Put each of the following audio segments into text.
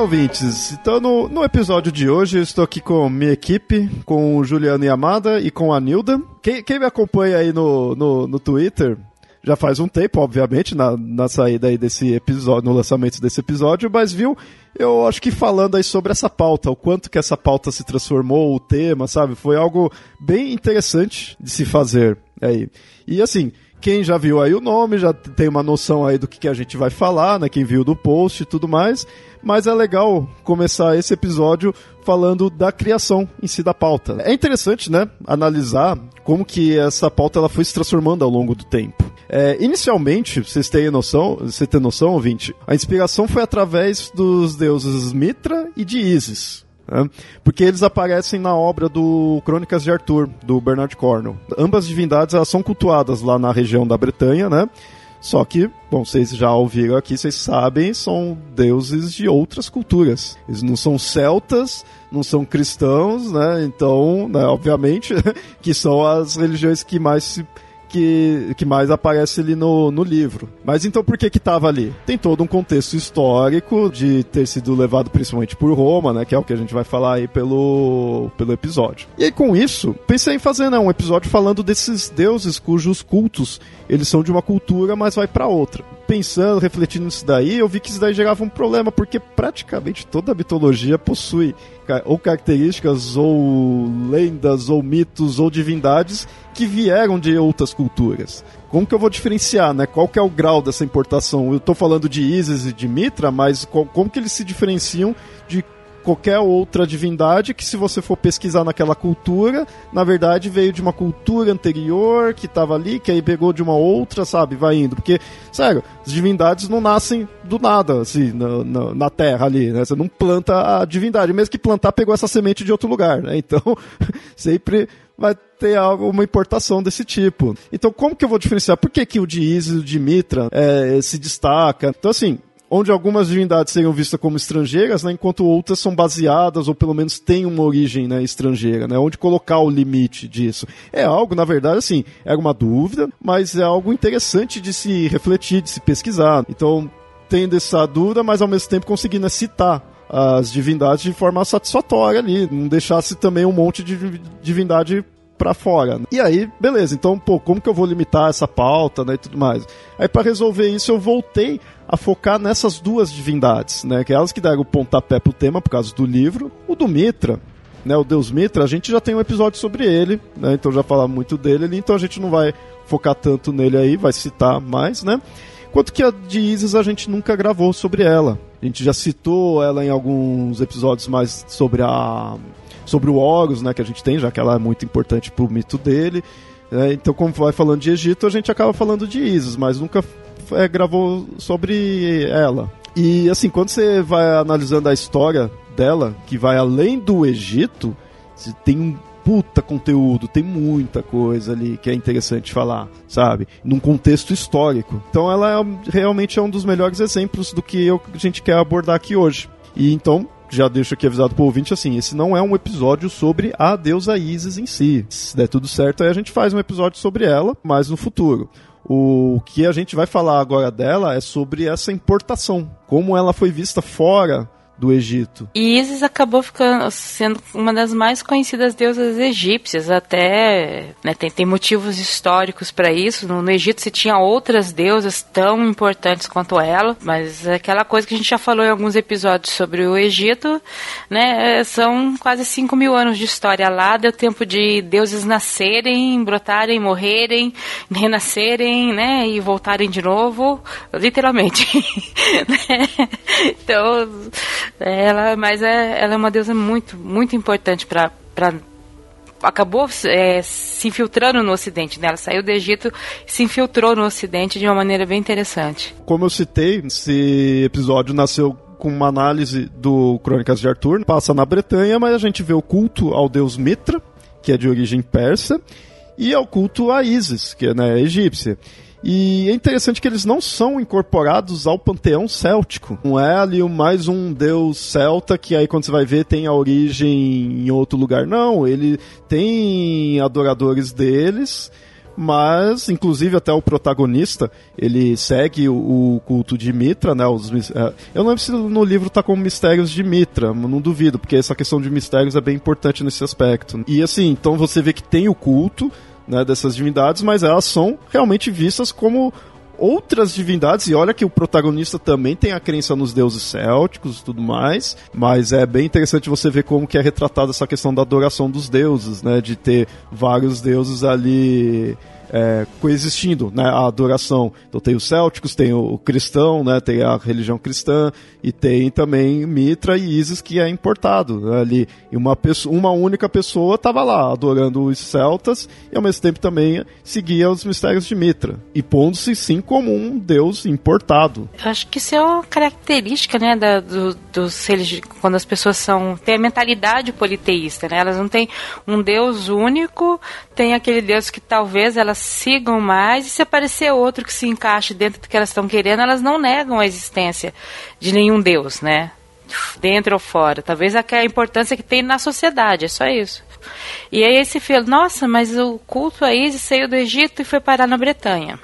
ouvintes. Então, no, no episódio de hoje, eu estou aqui com minha equipe, com o Juliano Yamada e com a Nilda. Quem, quem me acompanha aí no, no, no Twitter já faz um tempo, obviamente, na, na saída aí desse episódio, no lançamento desse episódio, mas viu, eu acho que falando aí sobre essa pauta, o quanto que essa pauta se transformou, o tema, sabe? Foi algo bem interessante de se fazer aí. E assim, quem já viu aí o nome, já tem uma noção aí do que, que a gente vai falar, né? Quem viu do post e tudo mais. Mas é legal começar esse episódio falando da criação em si da pauta. É interessante, né? Analisar como que essa pauta ela foi se transformando ao longo do tempo. É, inicialmente, vocês têm noção, você tem noção, ouvinte, a inspiração foi através dos deuses Mitra e de Isis. Porque eles aparecem na obra do Crônicas de Arthur, do Bernard Cornwell. Ambas divindades elas são cultuadas lá na região da Bretanha, né? Só que, bom, vocês já ouviram aqui, vocês sabem, são deuses de outras culturas. Eles não são celtas, não são cristãos, né? Então, né, obviamente, que são as religiões que mais se que, que mais aparece ali no, no livro. Mas então por que que tava ali? Tem todo um contexto histórico de ter sido levado principalmente por Roma, né? Que é o que a gente vai falar aí pelo, pelo episódio. E aí com isso, pensei em fazer né, um episódio falando desses deuses cujos cultos eles são de uma cultura, mas vai para outra. Pensando, refletindo nisso daí, eu vi que isso daí gerava um problema, porque praticamente toda a mitologia possui ou características, ou lendas, ou mitos, ou divindades que vieram de outras culturas. Como que eu vou diferenciar, né? Qual que é o grau dessa importação? Eu estou falando de Isis e de Mitra, mas como que eles se diferenciam de qualquer outra divindade que, se você for pesquisar naquela cultura, na verdade veio de uma cultura anterior que estava ali, que aí pegou de uma outra, sabe? Vai indo. Porque, sério, as divindades não nascem do nada, assim, na, na, na terra ali, né? Você não planta a divindade. Mesmo que plantar, pegou essa semente de outro lugar, né? Então, sempre vai ter algo, uma importação desse tipo. Então, como que eu vou diferenciar? Por que, que o de Isis e o de Mitra é, se destaca? Então, assim, onde algumas divindades seriam vistas como estrangeiras, né, enquanto outras são baseadas ou pelo menos têm uma origem né, estrangeira, né, onde colocar o limite disso. É algo, na verdade, assim, era uma dúvida, mas é algo interessante de se refletir, de se pesquisar. Então, tendo essa dúvida, mas ao mesmo tempo conseguindo citar as divindades de forma satisfatória ali, não deixasse também um monte de divindade para fora. E aí, beleza, então, pô, como que eu vou limitar essa pauta, né, e tudo mais? Aí para resolver isso eu voltei a focar nessas duas divindades, né, que é elas que deram o pontapé pro tema por causa do livro, o do Mitra, né, o Deus Mitra, a gente já tem um episódio sobre ele, né, então já falar muito dele ali, então a gente não vai focar tanto nele aí, vai citar mais, né? Quanto que a de Isis a gente nunca gravou sobre ela. A gente já citou ela em alguns episódios mais sobre a sobre o Horus, né, que a gente tem, já que ela é muito importante pro mito dele. É, então, como vai falando de Egito, a gente acaba falando de Isis, mas nunca é, gravou sobre ela. E assim, quando você vai analisando a história dela, que vai além do Egito, tem um puta conteúdo, tem muita coisa ali que é interessante falar, sabe? Num contexto histórico. Então ela é, realmente é um dos melhores exemplos do que eu, a gente quer abordar aqui hoje. E então, já deixo aqui avisado pro ouvinte assim, esse não é um episódio sobre a deusa Isis em si. Se der tudo certo, aí a gente faz um episódio sobre ela, mas no futuro. O que a gente vai falar agora dela é sobre essa importação, como ela foi vista fora do Egito. E Isis acabou ficando sendo uma das mais conhecidas deusas egípcias, até né, tem, tem motivos históricos para isso. No, no, Egito se tinha outras deusas tão importantes quanto ela, mas aquela coisa que a gente já falou em alguns episódios sobre o Egito, né, são quase 5 mil anos de história lá, deu tempo de deuses nascerem, brotarem, morrerem, renascerem, né, e voltarem de novo, literalmente. Né? então ela, mas é, ela é uma deusa muito, muito importante para acabou é, se infiltrando no Ocidente, né? Ela saiu do Egito e se infiltrou no Ocidente de uma maneira bem interessante. Como eu citei, esse episódio nasceu com uma análise do Crônicas de Arthur, passa na Bretanha, mas a gente vê o culto ao deus Mitra, que é de origem persa, e ao culto a Isis, que é né, egípcia. E é interessante que eles não são incorporados ao panteão céltico. Não é ali mais um deus celta que aí quando você vai ver tem a origem em outro lugar. Não, ele tem adoradores deles mas inclusive até o protagonista ele segue o, o culto de Mitra, né? Os, é, eu não lembro se no livro tá como mistérios de Mitra, não duvido, porque essa questão de mistérios é bem importante nesse aspecto. E assim, então você vê que tem o culto, né, dessas divindades, mas elas são realmente vistas como outras divindades, e olha que o protagonista também tem a crença nos deuses célticos e tudo mais, mas é bem interessante você ver como que é retratada essa questão da adoração dos deuses, né, de ter vários deuses ali é, coexistindo, né, a adoração. Então tem os célticos, tem o cristão, né, tem a religião cristã e tem também Mitra e Isis que é importado né, ali. E uma, pessoa, uma única pessoa estava lá adorando os celtas e ao mesmo tempo também seguia os mistérios de Mitra e pondo-se sim como um deus importado. Acho que isso é uma característica, né, da, do, dos quando as pessoas são têm a mentalidade politeísta, né? Elas não têm um deus único, tem aquele deus que talvez elas sigam mais, e se aparecer outro que se encaixe dentro do que elas estão querendo, elas não negam a existência de nenhum Deus, né? Dentro ou fora. Talvez a, importância que tem na sociedade, é só isso. E aí esse filho, nossa, mas o culto a Isis saiu do Egito e foi parar na Bretanha.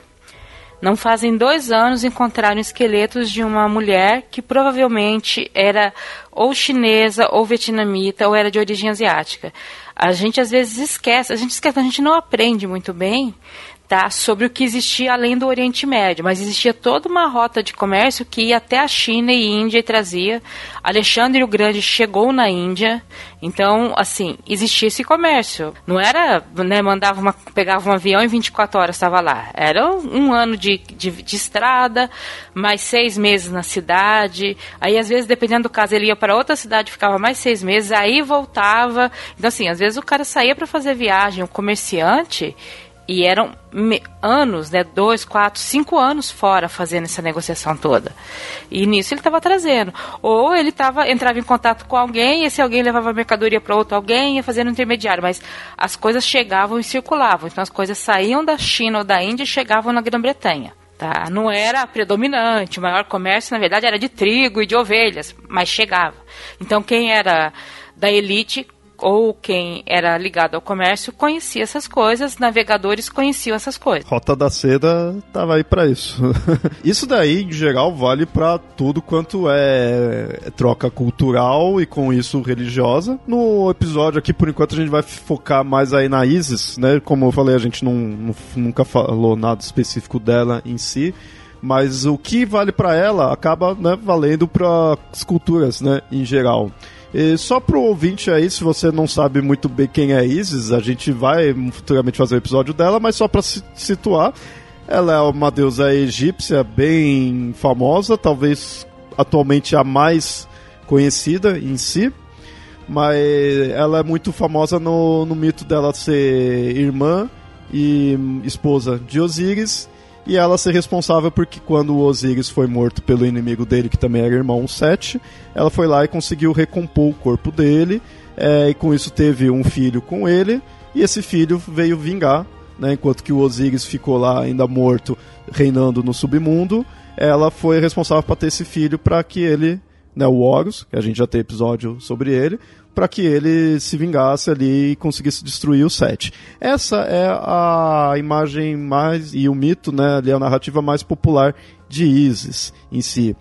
Não fazem dois anos encontraram esqueletos de uma mulher que provavelmente era ou chinesa ou vietnamita ou era de origem asiática. A gente às vezes esquece, a gente esquece, a gente não aprende muito bem tá, sobre o que existia além do Oriente Médio, mas existia toda uma rota de comércio que ia até a China e Índia e trazia. Alexandre o Grande chegou na Índia, então, assim, existia esse comércio. Não era, né, mandava uma, pegava um avião e 24 horas estava lá. Era um ano de, de, de, estrada, mais seis meses na cidade. Aí, às vezes, dependendo do caso, ele ia para outra cidade, ficava mais seis meses, aí voltava. Então, assim, às vezes o cara saía para fazer viagem, o comerciante e eram anos, né, dois, quatro, cinco anos fora fazendo essa negociação toda. E nisso ele estava trazendo. Ou ele tava, entrava em contato com alguém, e esse alguém levava a mercadoria para outro alguém, ia fazendo intermediário. Mas as coisas chegavam e circulavam. Então as coisas saíam da China ou da Índia e chegavam na Grã-Bretanha. Tá? Não era predominante, o maior comércio, na verdade, era de trigo e de ovelhas, mas chegava. Então quem era da elite ou quem era ligado ao comércio conhecia essas coisas, navegadores conheciam essas coisas. Rota da Seda tava aí para isso. isso daí, em geral, vale para tudo quanto é troca cultural e com isso religiosa. No episódio aqui, por enquanto, a gente vai focar mais aí na Isis, né? Como eu falei, a gente não, não nunca falou nada específico dela em si mas o que vale para ela acaba né, valendo para as culturas né, em geral. E só pro ouvinte aí, se você não sabe muito bem quem é Isis, a gente vai futuramente fazer um episódio dela, mas só para se situar, ela é uma deusa egípcia bem famosa, talvez atualmente a mais conhecida em si, mas ela é muito famosa no, no mito dela ser irmã e esposa de Osíris e ela ser responsável porque quando o Osíris foi morto pelo inimigo dele, que também era irmão Sete, ela foi lá e conseguiu recompor o corpo dele, é, e com isso teve um filho com ele, e esse filho veio vingar, né, enquanto que o Osíris ficou lá ainda morto, reinando no submundo, ela foi responsável para ter esse filho para que ele, né, o Horus, que a gente já tem episódio sobre ele, para que ele se vingasse ali e conseguisse destruir o Sete. Essa é a imagem mais e o mito, né, ali a narrativa mais popular de Isis em si.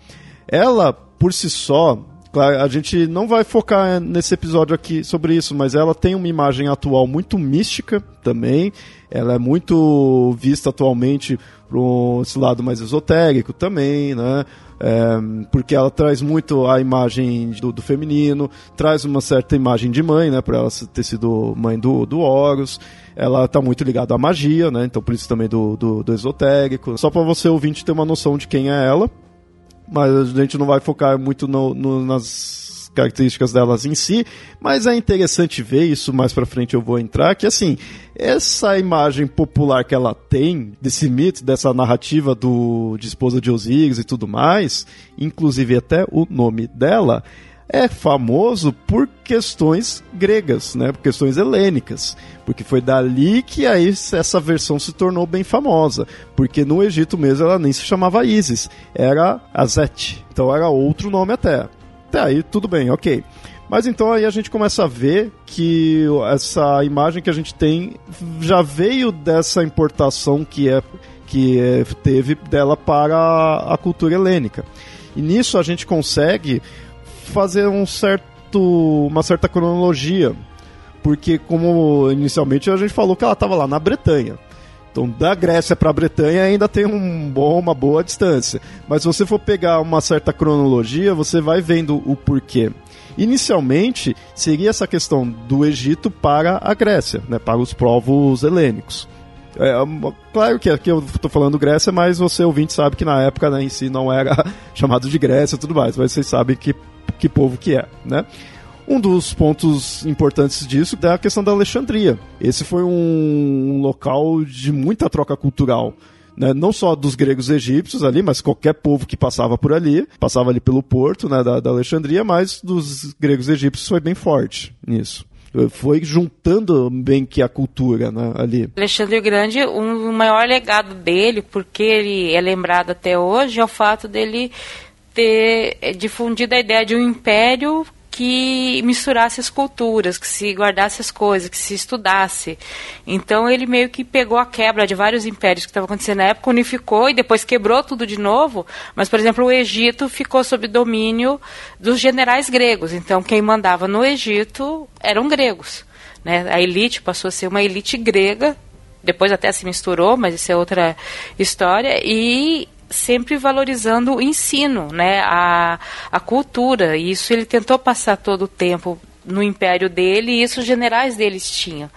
Ela por si só, Claro, a gente não vai focar nesse episódio aqui sobre isso, mas ela tem uma imagem atual muito mística também. Ela é muito vista atualmente por esse lado mais esotérico também, né? É, porque ela traz muito a imagem do, do, feminino, traz uma certa imagem de mãe, né? Por ela ter sido mãe do, do Horus. Ela está muito ligada à magia, né? Então por isso também do, do, do esotérico. Só para você ouvinte ter uma noção de quem é ela. Mas a gente não vai focar muito no, no, nas características delas em si, mas é interessante ver isso mais para frente eu vou entrar que assim, essa imagem popular que ela tem desse mito, dessa narrativa do de esposa de Osíris e tudo mais, inclusive até o nome dela, é famoso por questões gregas, né? Por questões helênicas. Porque foi dali que aí essa versão se tornou bem famosa. Porque no Egito mesmo ela nem se chamava Isis, era Azet. Então era outro nome até. Até aí tudo bem, ok. Mas então aí a gente começa a ver que essa imagem que a gente tem já veio dessa importação que é que é, teve dela para a cultura helênica. E nisso a gente consegue fazer um certo, uma certa cronologia, porque como inicialmente a gente falou que ela estava lá na Bretanha. Então, da Grécia para a Bretanha ainda tem um bom, uma boa distância. Mas se você for pegar uma certa cronologia, você vai vendo o porquê. Inicialmente, seria essa questão do Egito para a Grécia, né, para os povos helênicos. É, claro que aqui eu estou falando Grécia, mas você ouvinte sabe que na época né, em si não era chamado de Grécia e tudo mais, mas vocês sabem que, que povo que é, né? Um dos pontos importantes disso é a questão da Alexandria. Esse foi um local de muita troca cultural. Né, não só dos gregos e egípcios ali, mas qualquer povo que passava por ali, passava ali pelo porto né, da, da Alexandria, mas dos gregos e egípcios foi bem forte nisso foi juntando bem que a cultura né, ali. Alexandre o Grande, um, o maior legado dele, porque ele é lembrado até hoje, é o fato dele ter difundido a ideia de um império que misturasse as culturas, que se guardasse as coisas, que se estudasse. Então ele meio que pegou a quebra de vários impérios que estavam acontecendo na época, unificou e depois quebrou tudo de novo. Mas, por exemplo, o Egito ficou sob domínio dos generais gregos. Então quem mandava no Egito eram gregos. Né? A elite passou a ser uma elite grega depois até se misturou, mas isso é outra história. E sempre valorizando o ensino, né, a, a cultura. E isso ele tentou passar todo o tempo no império dele e isso os generais deles tinham,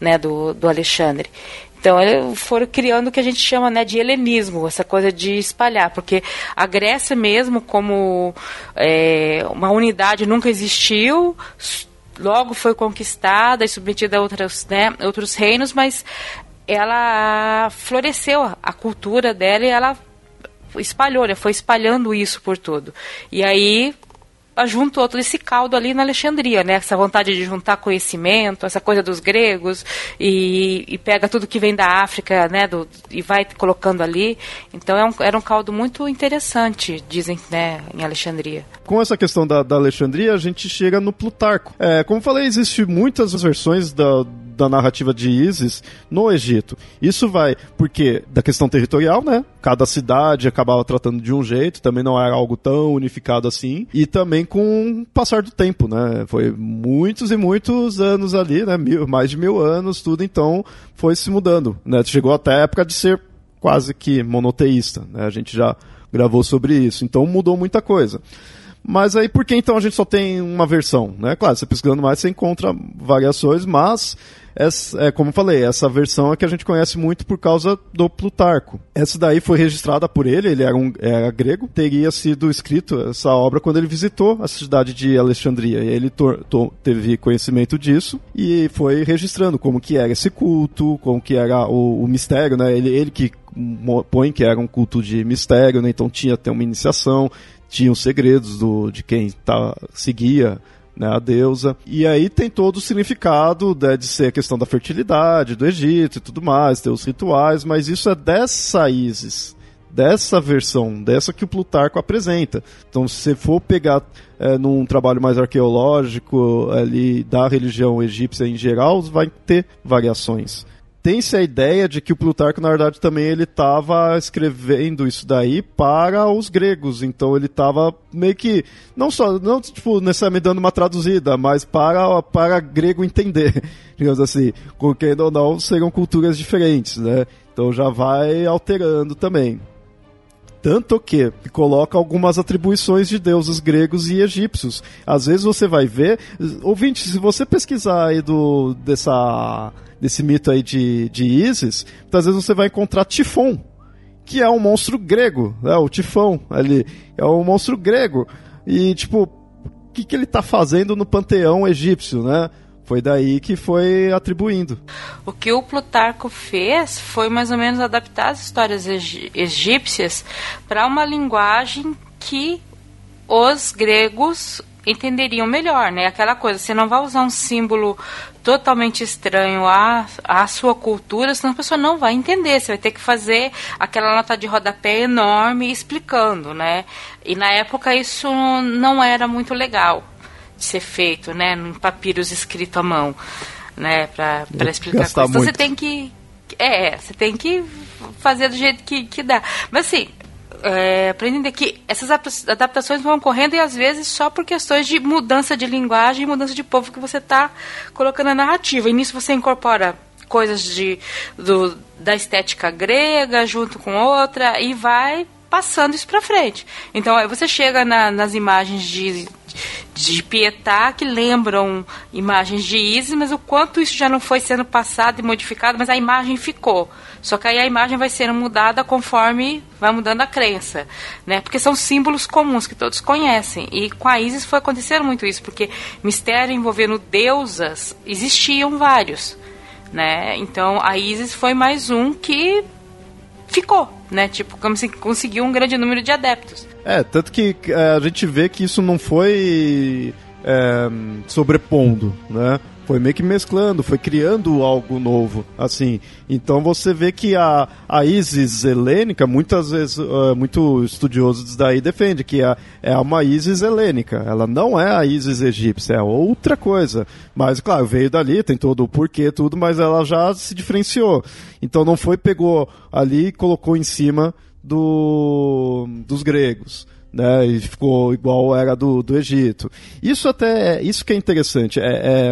né, do, do Alexandre. Então, foram criando o que a gente chama né, de helenismo, essa coisa de espalhar, porque a Grécia mesmo, como é, uma unidade, nunca existiu, logo foi conquistada e submetida a outros, né, outros reinos, mas ela floresceu a cultura dela e ela espalhou? Foi espalhando isso por tudo. E aí juntou todo esse caldo ali na Alexandria, né? Essa vontade de juntar conhecimento, essa coisa dos gregos e, e pega tudo que vem da África, né? Do, e vai colocando ali. Então é um, era um caldo muito interessante, dizem, né? Em Alexandria. Com essa questão da, da Alexandria, a gente chega no Plutarco. É, como falei, existem muitas versões da da narrativa de Isis no Egito. Isso vai porque da questão territorial, né? Cada cidade acabava tratando de um jeito, também não era algo tão unificado assim, e também com o passar do tempo, né? Foi muitos e muitos anos ali, né? Mil, mais de mil anos, tudo então foi se mudando, né? Chegou até a época de ser quase que monoteísta, né? A gente já gravou sobre isso, então mudou muita coisa. Mas aí por que então a gente só tem uma versão? Né? Claro, você pesquisando mais você encontra variações, mas essa, é, como eu falei, essa versão é que a gente conhece muito por causa do Plutarco. Essa daí foi registrada por ele, ele era, um, era grego, teria sido escrito essa obra quando ele visitou a cidade de Alexandria. Ele teve conhecimento disso e foi registrando como que era esse culto, como que era o, o mistério, né? Ele, ele que põe que era um culto de mistério, né? Então tinha até uma iniciação, tinha os segredos do, de quem tá, seguia né, a deusa. E aí tem todo o significado né, de ser a questão da fertilidade do Egito e tudo mais, ter os rituais, mas isso é dessa Isis, dessa versão, dessa que o Plutarco apresenta. Então, se você for pegar é, num trabalho mais arqueológico ali da religião egípcia em geral, vai ter variações. Tem-se a ideia de que o Plutarco, na verdade, também ele estava escrevendo isso daí para os gregos. Então ele estava meio que, não só, não tipo, necessariamente dando uma traduzida, mas para, para grego entender, digamos assim. Porque ou não, seriam culturas diferentes, né? Então já vai alterando também. Tanto que coloca algumas atribuições de deuses gregos e egípcios. Às vezes você vai ver. Ouvinte, se você pesquisar aí do, dessa, desse mito aí de, de Isis, às vezes você vai encontrar Tifon, que é um monstro grego, né? O Tifão ali. É um monstro grego. E, tipo, o que, que ele está fazendo no panteão egípcio, né? Foi daí que foi atribuindo. O que o Plutarco fez foi mais ou menos adaptar as histórias egípcias para uma linguagem que os gregos entenderiam melhor, né? Aquela coisa, você não vai usar um símbolo totalmente estranho à, à sua cultura, senão a pessoa não vai entender. Você vai ter que fazer aquela nota de rodapé enorme explicando, né? E na época isso não era muito legal ser feito, né, num papiros escrito à mão, né, para explicar coisas. Então você tem que é, você tem que fazer do jeito que, que dá. Mas assim, é, para entender que essas adaptações vão ocorrendo e às vezes só por questões de mudança de linguagem e mudança de povo que você está colocando na narrativa. E nisso você incorpora coisas de, do, da estética grega junto com outra e vai passando isso para frente. Então aí você chega na, nas imagens de, de Pietá que lembram imagens de Isis, mas o quanto isso já não foi sendo passado e modificado, mas a imagem ficou. Só que aí a imagem vai sendo mudada conforme vai mudando a crença, né? Porque são símbolos comuns que todos conhecem. E com a Isis foi acontecendo muito isso, porque mistério envolvendo deusas existiam vários, né? Então a Isis foi mais um que ficou, né? Tipo, como se conseguiu um grande número de adeptos. É, tanto que é, a gente vê que isso não foi é, sobrepondo, né? Foi meio que mesclando, foi criando algo novo, assim. Então você vê que a, a ISIS helênica, muitas vezes, uh, muito estudiosos daí defende que a, é uma ISIS helênica. Ela não é a ISIS egípcia, é outra coisa. Mas, claro, veio dali, tem todo o porquê, tudo, mas ela já se diferenciou. Então não foi, pegou ali e colocou em cima do, dos gregos. Né, e ficou igual era do, do Egito. Isso até isso que é interessante. É,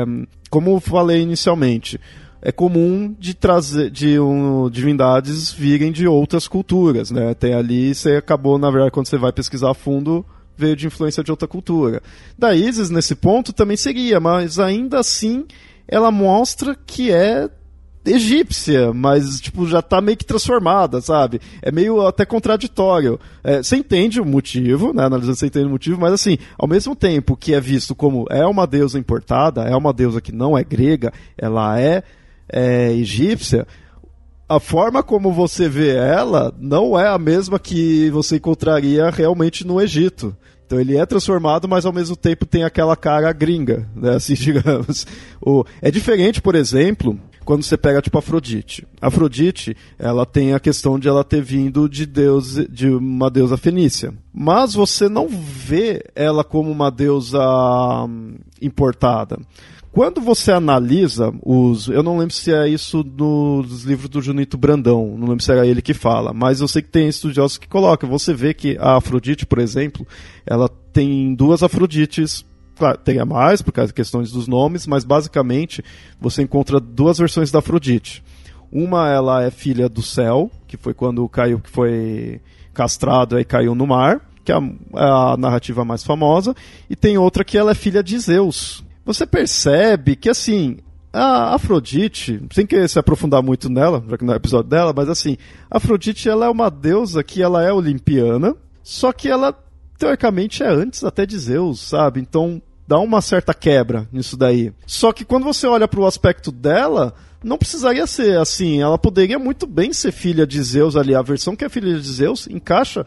é, como falei inicialmente, é comum de trazer de um, divindades virem de outras culturas, né? Tem ali você acabou na verdade quando você vai pesquisar a fundo veio de influência de outra cultura. Da Isis nesse ponto também seria, mas ainda assim ela mostra que é egípcia, mas tipo já tá meio que transformada, sabe? É meio até contraditório. É, você entende o motivo, né? Analisando você entende o motivo, mas assim, ao mesmo tempo que é visto como é uma deusa importada, é uma deusa que não é grega, ela é, é egípcia. A forma como você vê ela não é a mesma que você encontraria realmente no Egito. Então ele é transformado, mas ao mesmo tempo tem aquela cara gringa, né? Assim, digamos. O, é diferente, por exemplo, quando você pega tipo Afrodite. Afrodite, ela tem a questão de ela ter vindo de deus de uma deusa fenícia. Mas você não vê ela como uma deusa hum, importada. Quando você analisa os. Eu não lembro se é isso nos livros do Junito Brandão, não lembro se era ele que fala, mas eu sei que tem estudiosos que colocam. Você vê que a Afrodite, por exemplo, ela tem duas Afrodites Claro, tem a mais, por causa de questões dos nomes, mas basicamente você encontra duas versões da Afrodite. Uma ela é filha do céu, que foi quando caiu, que foi castrado e caiu no mar, que é a, é a narrativa mais famosa, e tem outra que ela é filha de Zeus. Você percebe que assim, a Afrodite, sem querer se aprofundar muito nela, já que não é episódio dela, mas assim, a Afrodite ela é uma deusa que ela é olimpiana, só que ela teoricamente é antes até de Zeus, sabe? Então dá uma certa quebra nisso daí. Só que quando você olha para o aspecto dela, não precisaria ser assim. Ela poderia muito bem ser filha de Zeus ali. A versão que é filha de Zeus encaixa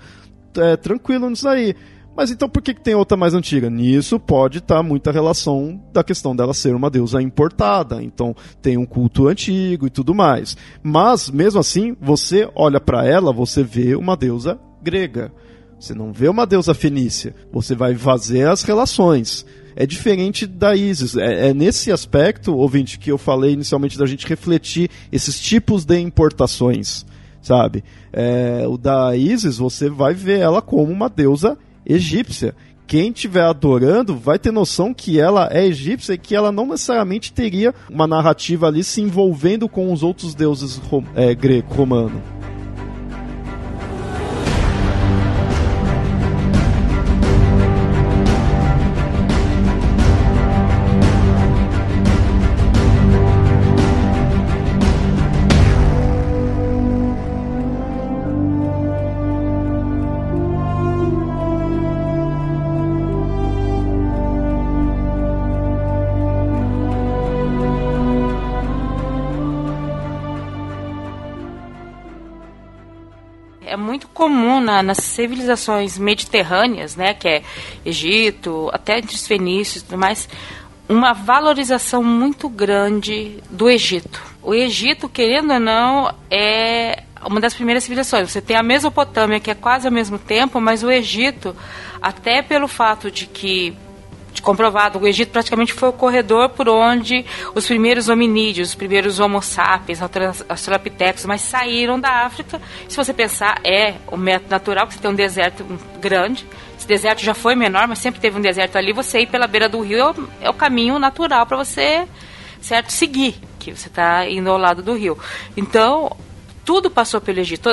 é, tranquilo nisso aí. Mas então por que, que tem outra mais antiga? Nisso pode estar tá muita relação da questão dela ser uma deusa importada. Então tem um culto antigo e tudo mais. Mas mesmo assim, você olha para ela, você vê uma deusa grega Você não vê uma deusa fenícia. Você vai fazer as relações. É diferente da Isis. É, é nesse aspecto, ouvinte, que eu falei inicialmente da gente refletir esses tipos de importações, sabe? É, o da Isis, você vai ver ela como uma deusa egípcia quem estiver adorando vai ter noção que ela é egípcia e que ela não necessariamente teria uma narrativa ali se envolvendo com os outros deuses é, greco-romano. Na, nas civilizações mediterrâneas, né, que é Egito, até entre os fenícios e tudo mais, uma valorização muito grande do Egito. O Egito, querendo ou não, é uma das primeiras civilizações. Você tem a Mesopotâmia, que é quase ao mesmo tempo, mas o Egito, até pelo fato de que comprovado, o Egito praticamente foi o corredor por onde os primeiros hominídeos, os primeiros homo sapiens, australopithecus, mas saíram da África. Se você pensar, é o método natural, que você tem um deserto grande, esse deserto já foi menor, mas sempre teve um deserto ali, você ir pela beira do rio é o, é o caminho natural para você, certo, seguir, que você está indo ao lado do rio. Então, tudo passou pelo Egito.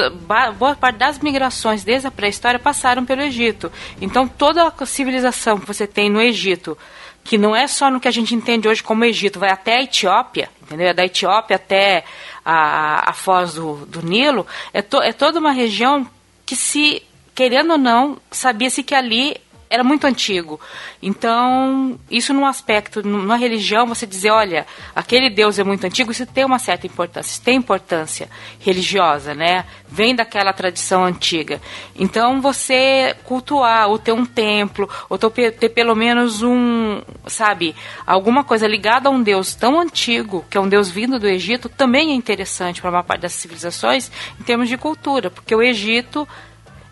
Boa parte das migrações desde a pré-história passaram pelo Egito. Então toda a civilização que você tem no Egito, que não é só no que a gente entende hoje como Egito, vai até a Etiópia, entendeu? É da Etiópia até a, a foz do, do Nilo, é, to, é toda uma região que se, querendo ou não, sabia-se que ali era muito antigo. Então, isso num aspecto, numa religião, você dizer, olha, aquele Deus é muito antigo, isso tem uma certa importância, isso tem importância religiosa, né? Vem daquela tradição antiga. Então, você cultuar, ou ter um templo, ou ter, pelo menos um, sabe, alguma coisa ligada a um Deus tão antigo, que é um Deus vindo do Egito, também é interessante para uma parte das civilizações em termos de cultura, porque o Egito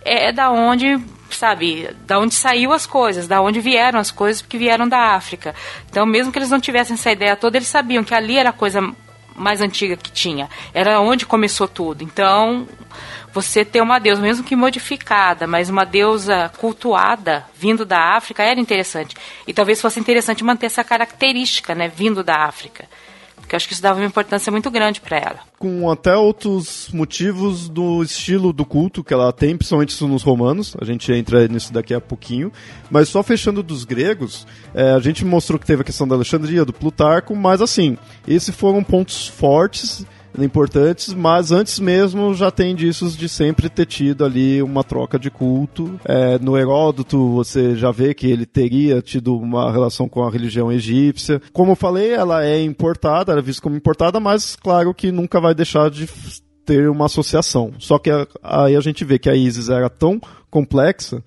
é da onde sabe, da onde saiu as coisas, da onde vieram as coisas, porque vieram da África. Então, mesmo que eles não tivessem essa ideia toda, eles sabiam que ali era a coisa mais antiga que tinha, era onde começou tudo. Então, você ter uma deusa, mesmo que modificada, mas uma deusa cultuada, vindo da África, era interessante. E talvez fosse interessante manter essa característica, né, vindo da África que eu acho que isso dava uma importância muito grande para ela. Com até outros motivos do estilo do culto que ela tem, principalmente isso nos romanos, a gente entra nisso daqui a pouquinho, mas só fechando dos gregos, é, a gente mostrou que teve a questão da Alexandria, do Plutarco, mas assim, esses foram pontos fortes importantes, mas antes mesmo já tem disso de sempre ter tido ali uma troca de culto. É, no Heródoto você já vê que ele teria tido uma relação com a religião egípcia. Como eu falei, ela é importada, ela é vista como importada, mas claro que nunca vai deixar de ter uma associação. Só que aí a gente vê que a Isis era tão complexa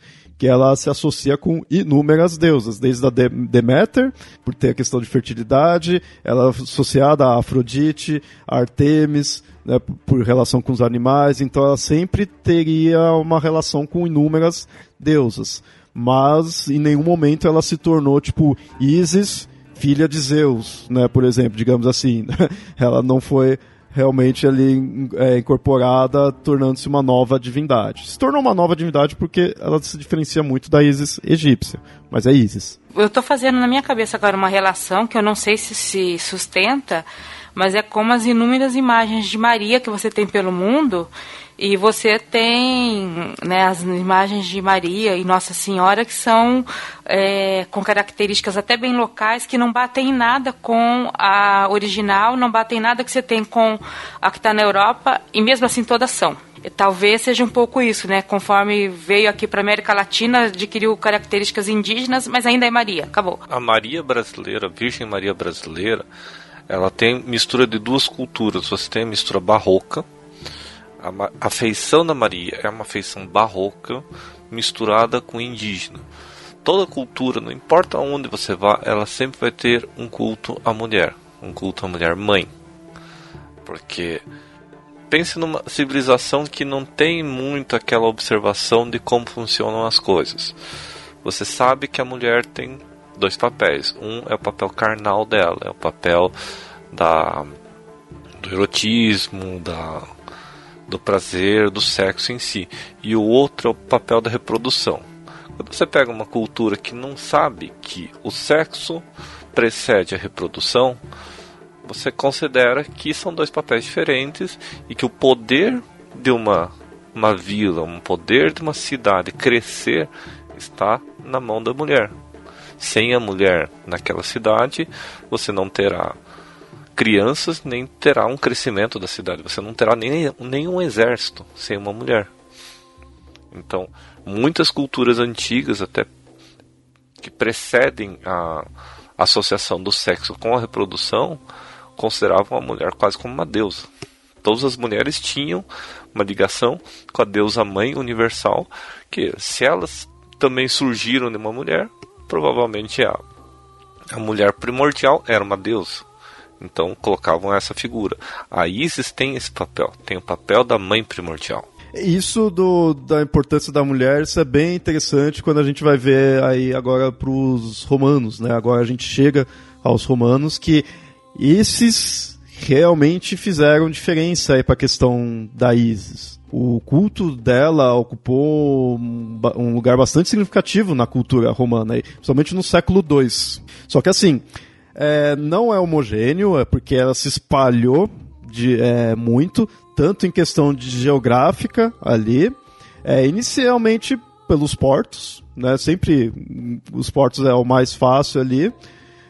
que ela se associa com inúmeras deusas, desde a Deméter, por ter a questão de fertilidade, ela é associada a Afrodite, a Artemis, né, por relação com os animais, então ela sempre teria uma relação com inúmeras deusas. Mas em nenhum momento ela se tornou tipo Isis, filha de Zeus, né, por exemplo, digamos assim. ela não foi realmente ali é, incorporada, tornando-se uma nova divindade. Se tornou uma nova divindade porque ela se diferencia muito da Isis egípcia, mas é Isis. Eu estou fazendo na minha cabeça agora uma relação que eu não sei se se sustenta, mas é como as inúmeras imagens de Maria que você tem pelo mundo e você tem né, as imagens de Maria e Nossa Senhora que são é, com características até bem locais que não batem em nada com a original, não batem em nada que você tem com a que está na Europa e mesmo assim todas são. Talvez seja um pouco isso, né? Conforme veio aqui para América Latina, adquiriu características indígenas, mas ainda é Maria. Acabou. A Maria brasileira, a Virgem Maria brasileira, ela tem mistura de duas culturas. Você tem a mistura barroca, a, feição da Maria é uma feição barroca misturada com indígena. Toda cultura, não importa onde você vá, ela sempre vai ter um culto à mulher, um culto à mulher mãe. Porque pense numa civilização que não tem muito aquela observação de como funcionam as coisas. Você sabe que a mulher tem dois papéis. Um é o papel carnal dela, é o papel da do erotismo, da do prazer, do sexo em si. E o outro é o papel da reprodução. Quando você pega uma cultura que não sabe que o sexo precede a reprodução, você considera que são dois papéis diferentes e que o poder de uma, uma vila, um poder de uma cidade crescer está na mão da mulher. Sem a mulher naquela cidade, você não terá crianças, nem terá um crescimento da cidade. Você não terá nem, nenhum exército sem uma mulher. Então, muitas culturas antigas, até que precedem a associação do sexo com a reprodução, consideravam a mulher quase como uma deusa. Todas as mulheres tinham uma ligação com a deusa mãe universal, que se elas também surgiram de uma mulher, provavelmente a, a mulher primordial era uma deusa. Então colocavam essa figura. A Isis tem esse papel, tem o papel da mãe primordial. Isso do, da importância da mulher, isso é bem interessante quando a gente vai ver aí agora para os romanos, né? Agora a gente chega aos romanos que esses realmente fizeram diferença aí para a questão da Isis. O culto dela ocupou um lugar bastante significativo na cultura romana, principalmente no século II. Só que assim, é, não é homogêneo, é porque ela se espalhou de, é, muito, tanto em questão de geográfica ali, é, inicialmente pelos portos, né? Sempre os portos é o mais fácil ali,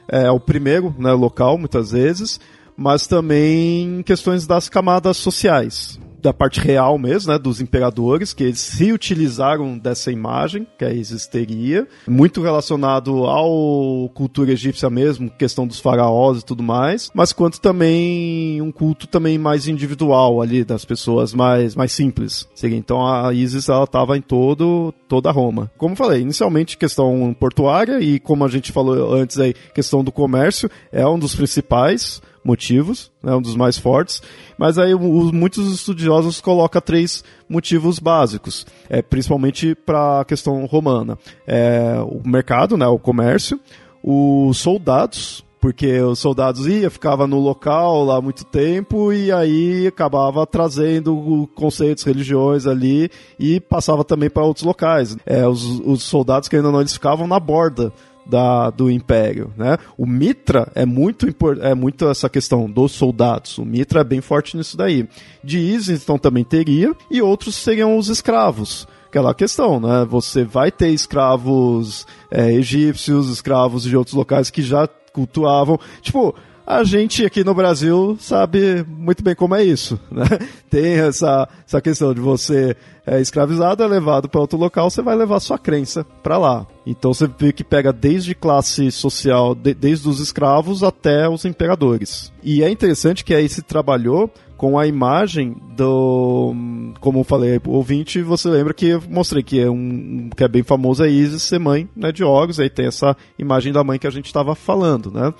é o primeiro né, local muitas vezes, mas também questões das camadas sociais da parte real mesmo, né, dos imperadores, que eles se utilizaram dessa imagem que a Isis teria, muito relacionado ao cultura egípcia mesmo, questão dos faraós e tudo mais, mas quanto também um culto também mais individual ali das pessoas mais mais simples. Então a Isis ela estava em todo toda Roma. Como falei, inicialmente questão portuária e como a gente falou antes aí, questão do comércio é um dos principais motivos, né, um dos mais fortes, mas aí os, muitos estudiosos colocam três motivos básicos, é, principalmente para a questão romana. É, o mercado, né, o comércio, os soldados, porque os soldados iam, ficava no local lá muito tempo e aí acabava trazendo conceitos, religiões ali e passava também para outros locais. É, os, os soldados que ainda não eles ficavam na borda da, do Império, né? O Mitra é muito é muito essa questão dos soldados. O Mitra é bem forte nisso daí. De então também teria e outros seriam os escravos. Aquela questão, né? Você vai ter escravos é, egípcios, escravos de outros locais que já cultuavam. Tipo, a gente aqui no Brasil sabe muito bem como é isso, né? Tem essa, essa questão de você é escravizado, é levado para outro local, você vai levar sua crença para lá. Então você vê que pega desde classe social, de, desde os escravos até os imperadores. E é interessante que aí se trabalhou com a imagem do. Como eu falei ouvinte, você lembra que eu mostrei que é um que é bem famoso a Isis ser mãe né, de Horus, aí tem essa imagem da mãe que a gente estava falando, né?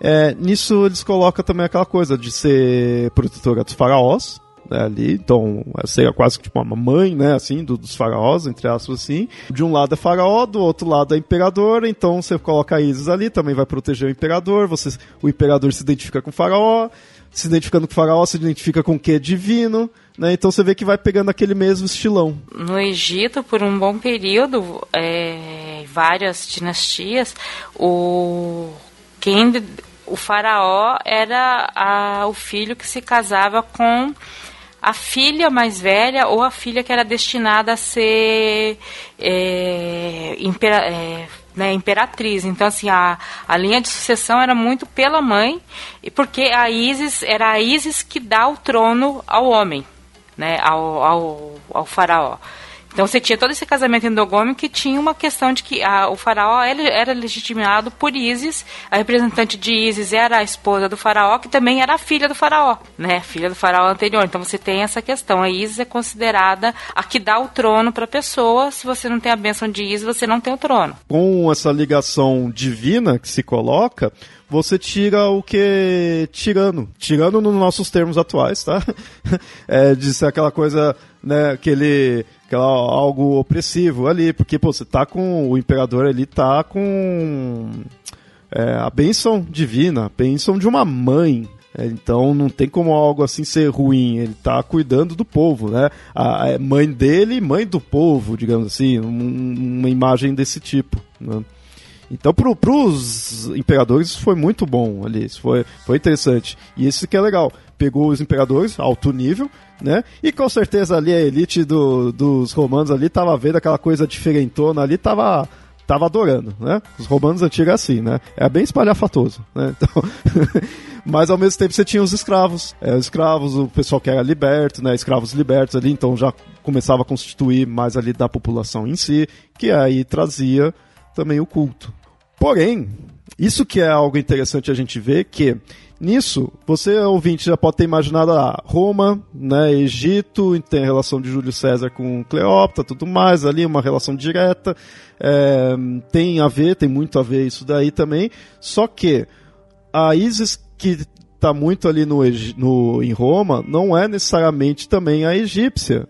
É, nisso eles colocam também aquela coisa de ser protetora dos faraós, né, ali, então seria quase tipo uma mãe, né, assim, do, dos faraós, entre aspas, assim. De um lado é faraó, do outro lado é imperador, então você coloca a Isis ali, também vai proteger o imperador, você, o imperador se identifica com o faraó, se identificando com o faraó, se identifica com o que é divino, né, então você vê que vai pegando aquele mesmo estilão. No Egito, por um bom período, é, várias dinastias, o quem o faraó era a, o filho que se casava com a filha mais velha ou a filha que era destinada a ser é, impera, é, né, imperatriz. Então, assim, a, a linha de sucessão era muito pela mãe, porque a Isis era a Isis que dá o trono ao homem, né, ao, ao, ao faraó. Então você tinha todo esse casamento endogômico que tinha uma questão de que a, o faraó era legitimado por Isis, a representante de Isis era a esposa do faraó, que também era a filha do faraó, né? Filha do faraó anterior. Então você tem essa questão. A Isis é considerada a que dá o trono para a pessoa. Se você não tem a bênção de Isis, você não tem o trono. Com essa ligação divina que se coloca, você tira o que tirano. Tirano nos nossos termos atuais, tá? É, de ser aquela coisa, né, aquele aquela, algo opressivo ali, porque pô, você tá com o imperador ali tá com é, a bênção divina, a bênção de uma mãe, é, então não tem como algo assim ser ruim. Ele está cuidando do povo, né? A, a mãe dele, mãe do povo, digamos assim, um, uma imagem desse tipo. Né? Então para os imperadores foi muito bom ali, isso foi, foi interessante. E isso que é legal. Pegou os imperadores, alto nível, né? E com certeza ali a elite do, dos romanos ali tava vendo aquela coisa diferentona ali, tava tava adorando, né? Os romanos antigos assim, né? É bem espalhafatoso, né? Então, mas ao mesmo tempo você tinha os escravos, é, os escravos, o pessoal que era liberto, né? Escravos libertos ali, então já começava a constituir mais ali da população em si, que aí trazia também o culto. Porém, isso que é algo interessante a gente ver que Nisso, você, ouvinte, já pode ter imaginado ah, Roma, né, Egito, tem a relação de Júlio César com Cleópatra, tudo mais, ali uma relação direta, é, tem a ver, tem muito a ver isso daí também, só que a Isis que está muito ali no, no, em Roma não é necessariamente também a egípcia,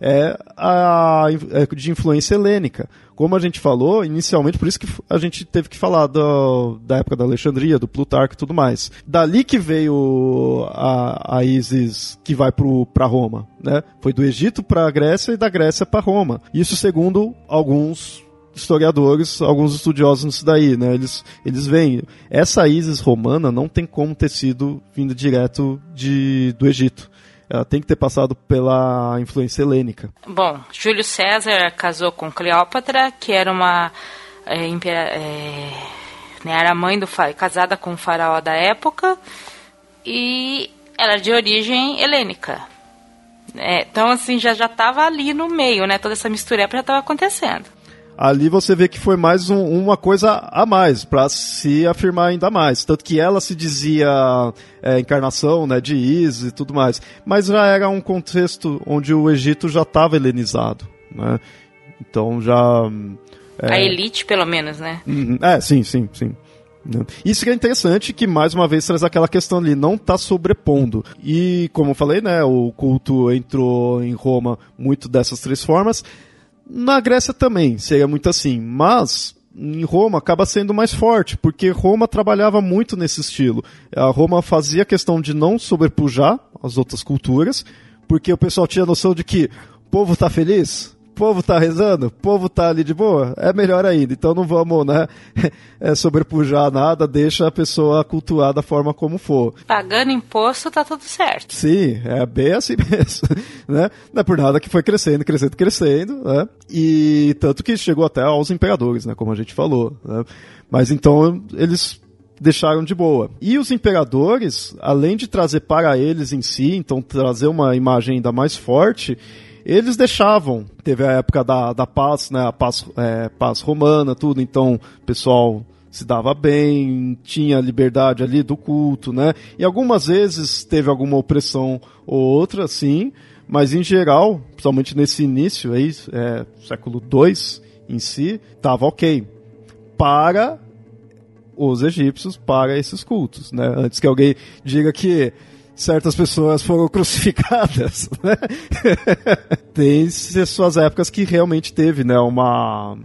é, a, é de influência helênica. Como a gente falou, inicialmente, por isso que a gente teve que falar do, da época da Alexandria, do Plutarco e tudo mais. Dali que veio a, a Isis que vai para Roma, né? Foi do Egito para a Grécia e da Grécia para Roma. Isso segundo alguns historiadores, alguns estudiosos nisso daí, né? Eles, eles veem, essa Isis romana não tem como ter sido vinda direto de, do Egito ela tem que ter passado pela influência helênica. Bom, Júlio César casou com Cleópatra, que era uma é, é, né, era mãe do casada com o faraó da época e ela é de origem helênica. É, então assim já já estava ali no meio, né? Toda essa mistura já estava acontecendo ali você vê que foi mais um, uma coisa a mais, para se afirmar ainda mais. Tanto que ela se dizia é, encarnação né, de Isis e tudo mais. Mas já era um contexto onde o Egito já estava helenizado. Né? Então já. É... A elite, pelo menos, né? Uhum. É, sim, sim, sim. Isso que é interessante, que mais uma vez traz aquela questão ali, não está sobrepondo. E, como eu falei, né, o culto entrou em Roma muito dessas três formas. Na Grécia também seria muito assim, mas em Roma acaba sendo mais forte, porque Roma trabalhava muito nesse estilo. A Roma fazia questão de não sobrepujar as outras culturas, porque o pessoal tinha a noção de que o povo está feliz, povo tá rezando, o povo tá ali de boa, é melhor ainda. Então não vamos, né, é, sobrepujar nada, deixa a pessoa cultuar da forma como for. Pagando imposto tá tudo certo. Sim, é bem assim mesmo, né? Não é por nada que foi crescendo, crescendo, crescendo, né? E tanto que chegou até aos imperadores, né, como a gente falou, né? Mas então eles deixaram de boa. E os imperadores, além de trazer para eles em si, então trazer uma imagem ainda mais forte, eles deixavam. Teve a época da, da paz, né? A paz, é, paz romana, tudo. Então, pessoal se dava bem, tinha liberdade ali do culto, né? E algumas vezes teve alguma opressão ou outra, sim, mas em geral, principalmente nesse início aí, é, século II em si, tava ok. Para os egípcios, para esses cultos, né? Antes que alguém diga que certas pessoas foram crucificadas, né? Tem suas épocas que realmente teve, né, uma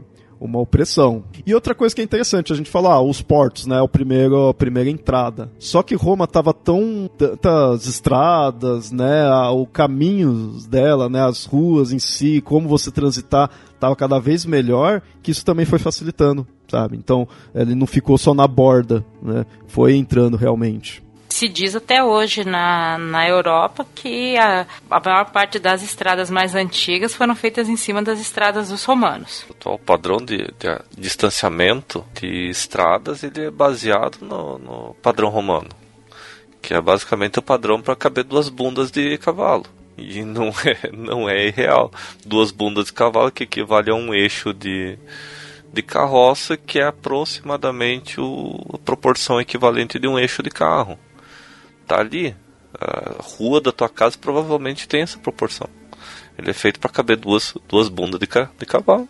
uma opressão. E outra coisa que é interessante, a gente fala, ah, os portos, né, o primeiro, a primeira entrada. Só que Roma tava tão tantas estradas, né, o caminho dela, né, as ruas em si, como você transitar, tava cada vez melhor, que isso também foi facilitando, sabe? Então, ele não ficou só na borda, né? Foi entrando realmente se diz até hoje na, na Europa que a, a maior parte das estradas mais antigas foram feitas em cima das estradas dos romanos. O atual padrão de, de distanciamento de estradas ele é baseado no, no padrão romano, que é basicamente o padrão para caber duas bundas de cavalo. E não é, não é real. Duas bundas de cavalo que equivale a um eixo de, de carroça, que é aproximadamente o, a proporção equivalente de um eixo de carro tá ali. A rua da tua casa provavelmente tem essa proporção. Ele é feito para caber duas, duas bundas de, de cavalo.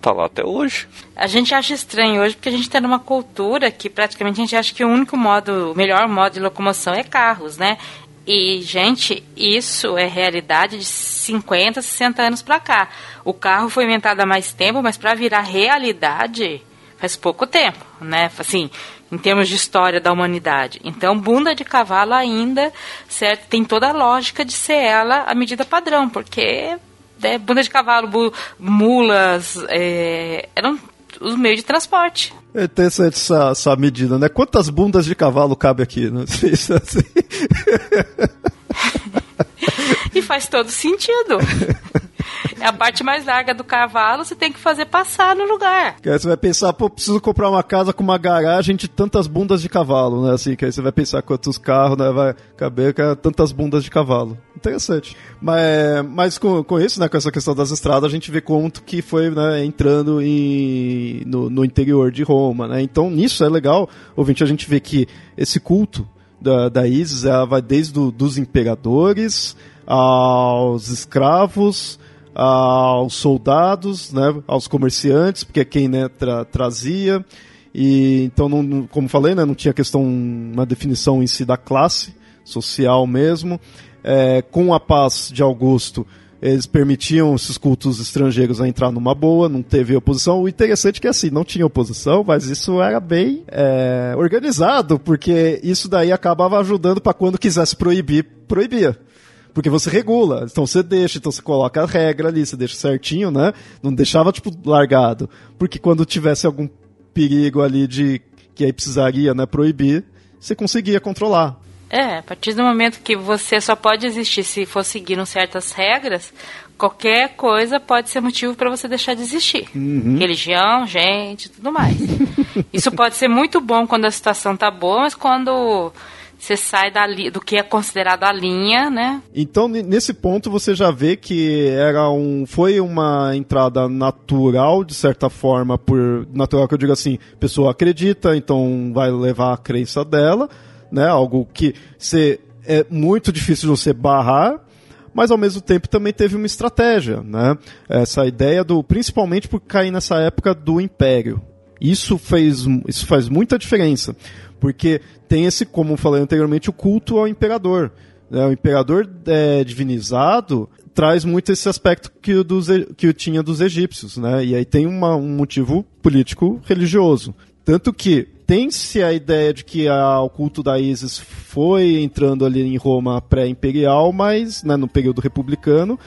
tá lá até hoje. A gente acha estranho hoje porque a gente está numa cultura que praticamente a gente acha que o único modo, o melhor modo de locomoção é carros, né? E, gente, isso é realidade de 50, 60 anos para cá. O carro foi inventado há mais tempo, mas para virar realidade faz pouco tempo, né? Assim, em termos de história da humanidade. Então, bunda de cavalo ainda, certo, tem toda a lógica de ser ela a medida padrão, porque né, bunda de cavalo, mulas, é, eram os meios de transporte. É interessante essa, essa medida, né? Quantas bundas de cavalo cabe aqui? Né? Isso assim. e faz todo sentido. É a parte mais larga do cavalo, você tem que fazer passar no lugar. Que aí você vai pensar, pô, preciso comprar uma casa com uma garagem de tantas bundas de cavalo, né? Assim, que aí você vai pensar quantos carros, né? Vai caber tantas bundas de cavalo. Interessante. Mas, mas com, com isso, né? Com essa questão das estradas, a gente vê quanto que foi, né? Entrando em, no, no interior de Roma, né? Então, nisso é legal, ouvinte, a gente vê que esse culto da, da Isis, ela vai desde do, dos imperadores aos escravos, aos soldados, né, aos comerciantes, porque é quem né, tra trazia. E então, não, como falei, né, não tinha questão, uma definição em si da classe social mesmo. É, com a paz de Augusto, eles permitiam esses cultos estrangeiros a entrar numa boa, não teve oposição. O interessante é que assim, não tinha oposição, mas isso era bem é, organizado, porque isso daí acabava ajudando para quando quisesse proibir, proibia. Porque você regula, então você deixa, então você coloca a regra ali, você deixa certinho, né? Não deixava, tipo, largado. Porque quando tivesse algum perigo ali de que aí precisaria, né, proibir, você conseguia controlar. É, a partir do momento que você só pode existir se for seguindo certas regras, qualquer coisa pode ser motivo para você deixar de existir. Uhum. Religião, gente, tudo mais. Isso pode ser muito bom quando a situação tá boa, mas quando você sai da do que é considerado a linha, né? Então, nesse ponto, você já vê que era um, foi uma entrada natural, de certa forma, por natural que eu digo assim, a pessoa acredita, então vai levar a crença dela, né? Algo que você, é muito difícil de você barrar, mas ao mesmo tempo também teve uma estratégia, né? Essa ideia do, principalmente por cair nessa época do Império. Isso fez, isso faz muita diferença. Porque tem esse, como falei anteriormente, o culto ao imperador. Né? O imperador é, divinizado traz muito esse aspecto que dos, que tinha dos egípcios, né? E aí tem uma, um motivo político religioso. Tanto que tem-se a ideia de que a, o culto da Isis foi entrando ali em Roma pré-imperial, mas né, no período republicano,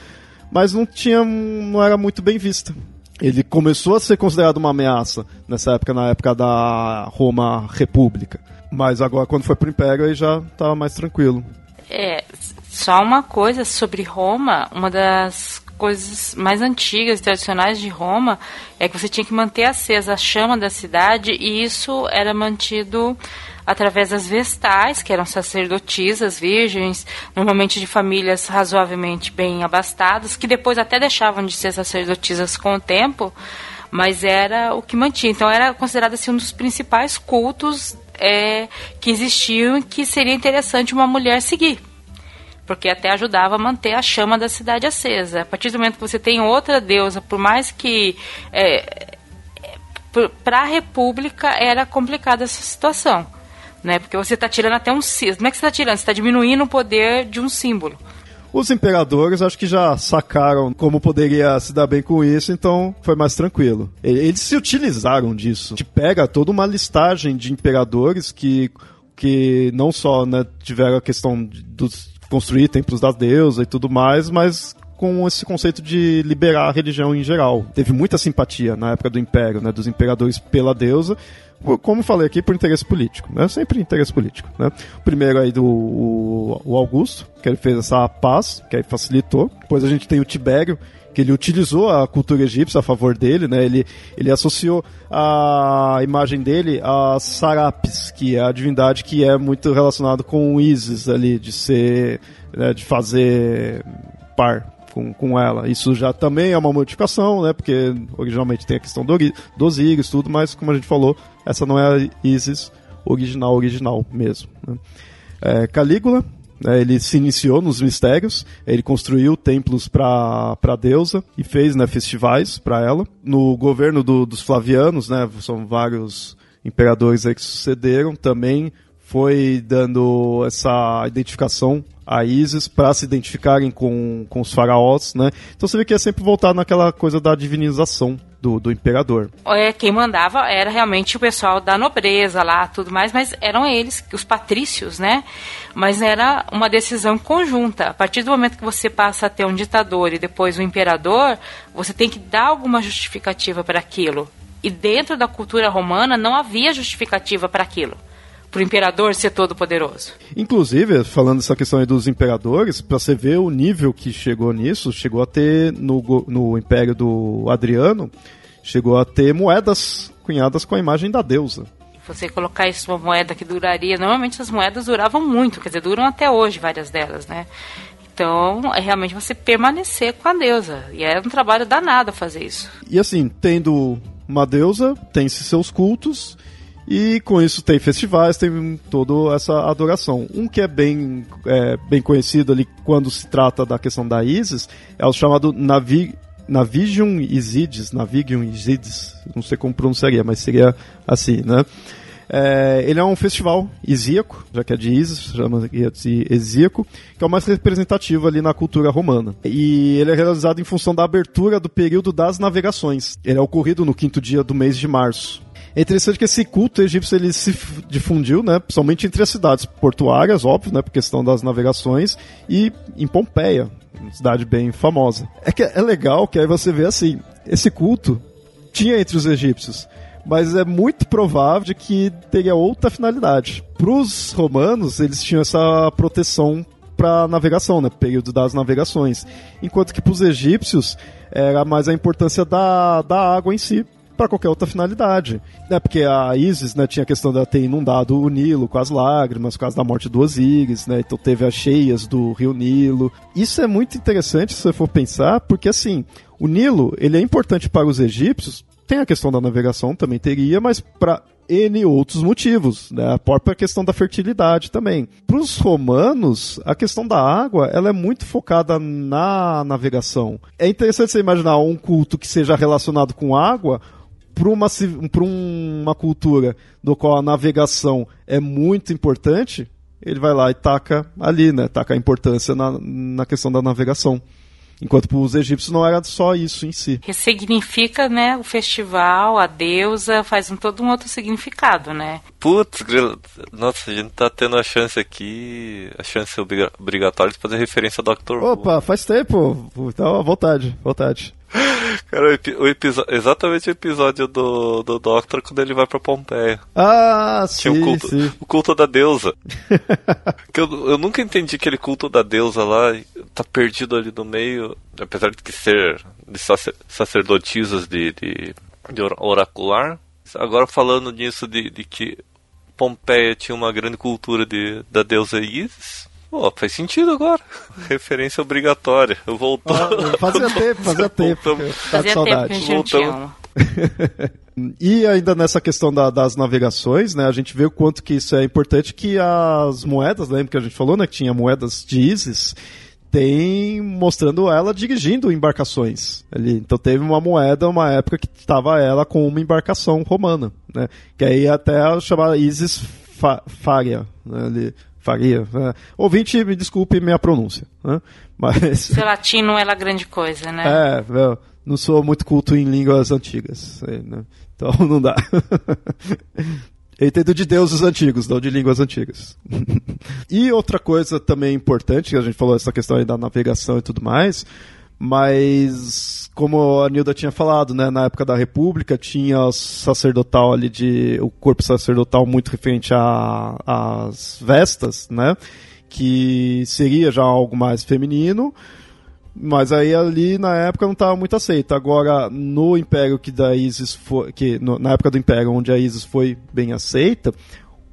mas não tinha, não era muito bem vista ele começou a ser considerado uma ameaça nessa época, na época da Roma República. Mas agora, quando foi para o Império, aí já estava mais tranquilo. É, só uma coisa sobre Roma, uma das coisas mais antigas e tradicionais de Roma é que você tinha que manter acesa a chama da cidade e isso era mantido através das vestais, que eram sacerdotisas virgens, normalmente de famílias razoavelmente bem abastadas, que depois até deixavam de ser sacerdotisas com o tempo, mas era o que mantinha. Então era considerado assim, um dos principais cultos é, que existiam e que seria interessante uma mulher seguir. Porque até ajudava a manter a chama da cidade acesa. A partir do momento que você tem outra deusa, por mais que é, para a República era complicada essa situação né? Porque você está tirando até um símbolo. Como é que você está tirando? Você está diminuindo o poder de um símbolo. Os imperadores acho que já sacaram como poderia se dar bem com isso, então foi mais tranquilo. Eles se utilizaram disso. Te pega toda uma listagem de imperadores que, que não só né, tiveram a questão de, construir templos da deusa e tudo mais, mas com esse conceito de liberar a religião em geral. Teve muita simpatia na época do Império, né, dos imperadores pela deusa, como falei aqui, por interesse político, né? Sempre interesse político, né? Primeiro aí do o, o Augusto, que ele fez essa paz, que aí facilitou. Depois a gente tem o Tibério, que ele utilizou a cultura egípcia a favor dele, né? Ele, ele associou a imagem dele a Sarapis, que é a divindade que é muito relacionado com o Isis ali, de ser, né, de fazer par com, com ela. Isso já também é uma modificação, né? Porque originalmente tem a questão do, dos Íris, tudo, mas como a gente falou, essa não é a Isis original, original mesmo. Né? É, Calígula, Né? Ele se iniciou nos mistérios, ele construiu templos para a deusa e fez né, festivais para ela. No governo do, dos Flavianos, né, são vários imperadores que sucederam, também foi dando essa identificação a Isis para se identificarem com, com os faraós, né? Então você vê que é sempre voltar naquela coisa da divinização do, do imperador. É, quem mandava era realmente o pessoal da nobreza lá, tudo mais, mas eram eles, os patrícios, né? Mas era uma decisão conjunta. A partir do momento que você passa a ter um ditador e depois um imperador, você tem que dar alguma justificativa para aquilo. E dentro da cultura romana não havia justificativa para aquilo para o imperador ser todo poderoso. Inclusive, falando dessa questão aí dos imperadores, para você ver o nível que chegou nisso, chegou a ter no, no Império do Adriano, chegou a ter moedas cunhadas com a imagem da deusa. Você colocar isso uma moeda que duraria, normalmente as moedas duravam muito, quer dizer, duram até hoje várias delas, né? Então, é realmente você permanecer com a deusa. E é um trabalho danado fazer isso. E assim, tendo uma deusa, tem-se seus cultos, e com isso tem festivais, tem toda essa adoração. Um que é bem, é, bem conhecido ali quando se trata da questão da Isis é o chamado Navi, Navigium Isides, Navigium Isides, não sei como pronunciaria, mas seria assim, né? É, ele é um festival isíaco, já que é de Isis, chama de Exíaco, que é o mais representativo ali na cultura romana. E ele é realizado em função da abertura do período das navegações. Ele é ocorrido no quinto dia do mês de março. É interessante que esse culto egípcio ele se difundiu, né, principalmente entre as cidades portuárias, óbvio, né, por questão das navegações, e em Pompeia, uma cidade bem famosa. É que é legal que aí você vê assim, esse culto tinha entre os egípcios, mas é muito provável de que teria outra finalidade. Para os romanos, eles tinham essa proteção para navegação, né, período das navegações, enquanto que para os egípcios era mais a importância da, da água em si para qualquer outra finalidade. Né? Porque a Isis né, tinha a questão de ter inundado o Nilo com as lágrimas, por causa da morte do Osíris, né? então teve as cheias do rio Nilo. Isso é muito interessante se você for pensar, porque assim, o Nilo ele é importante para os egípcios, tem a questão da navegação, também teria, mas para N outros motivos, né? A própria questão da fertilidade também. Para os romanos, a questão da água ela é muito focada na navegação. É interessante você imaginar um culto que seja relacionado com água, para uma, uma cultura do qual a navegação é muito importante, ele vai lá e taca ali, né? Taca a importância na, na questão da navegação. Enquanto para os egípcios não era só isso em si. Ressignifica, né, o festival, a deusa, faz um, todo um outro significado, né? Putz, nossa, a gente tá tendo a chance aqui, a chance obrigatória de fazer referência ao Dr. Opa, Who. faz tempo, então à vontade, vontade. Cara, o, o exatamente o episódio do, do Doctor quando ele vai pra Pompeia. Ah, Tinha sim, o culto, sim. o culto da deusa. que eu, eu nunca entendi aquele culto da deusa lá, tá perdido ali no meio, apesar de que ser de sacer, sacerdotisas de, de, de oracular. Agora falando nisso de, de que Pompeia tinha uma grande cultura de, da deusa Isis, Pô, faz sentido agora. Referência obrigatória. Voltou. Ah, fazia tempo, fazia tempo. Voltamos. Fazia saudade. tempo que a gente Voltamos. e ainda nessa questão da, das navegações, né, a gente vê o quanto que isso é importante que as moedas, lembra que a gente falou, né, que tinha moedas de ISIS, tem mostrando ela dirigindo embarcações ali. Então teve uma moeda, uma época que estava ela com uma embarcação romana, né, que aí até chamada ISIS Faria, né, ali, faria. Né? Ouvinte, me desculpe minha pronúncia. Né? Mas... Seu latim não é grande coisa, né? É, eu não sou muito culto em línguas antigas. Né? Então não dá. Eu entendo de deuses antigos, não de línguas antigas. e outra coisa também importante, que a gente falou essa questão aí da navegação e tudo mais, mas como a Nilda tinha falado, né, na época da República tinha o sacerdotal ali de o corpo sacerdotal muito referente às vestas, né, que seria já algo mais feminino, mas aí ali na época não estava muito aceito. Agora no Império que da Isis foi, que no, na época do Império onde a Isis foi bem aceita,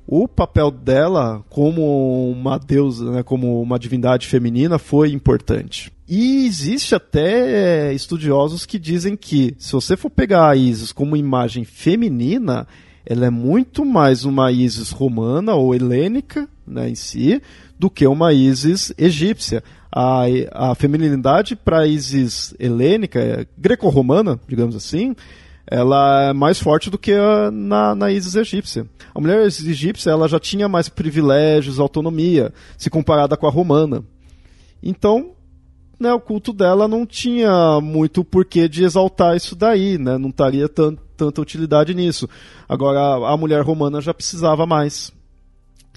o papel dela como uma deusa, né, como uma divindade feminina foi importante. E existe até estudiosos que dizem que se você for pegar a Isis como imagem feminina, ela é muito mais uma Isis romana ou helênica né, em si, do que uma Isis egípcia. A, a feminilidade para Isis helênica, greco-romana, digamos assim, ela é mais forte do que a, na, na Isis egípcia. A mulher egípcia ela já tinha mais privilégios, autonomia, se comparada com a romana. Então, né, o culto dela não tinha muito porquê de exaltar isso daí, né? Não estaria tanta utilidade nisso. Agora, a, a mulher romana já precisava mais.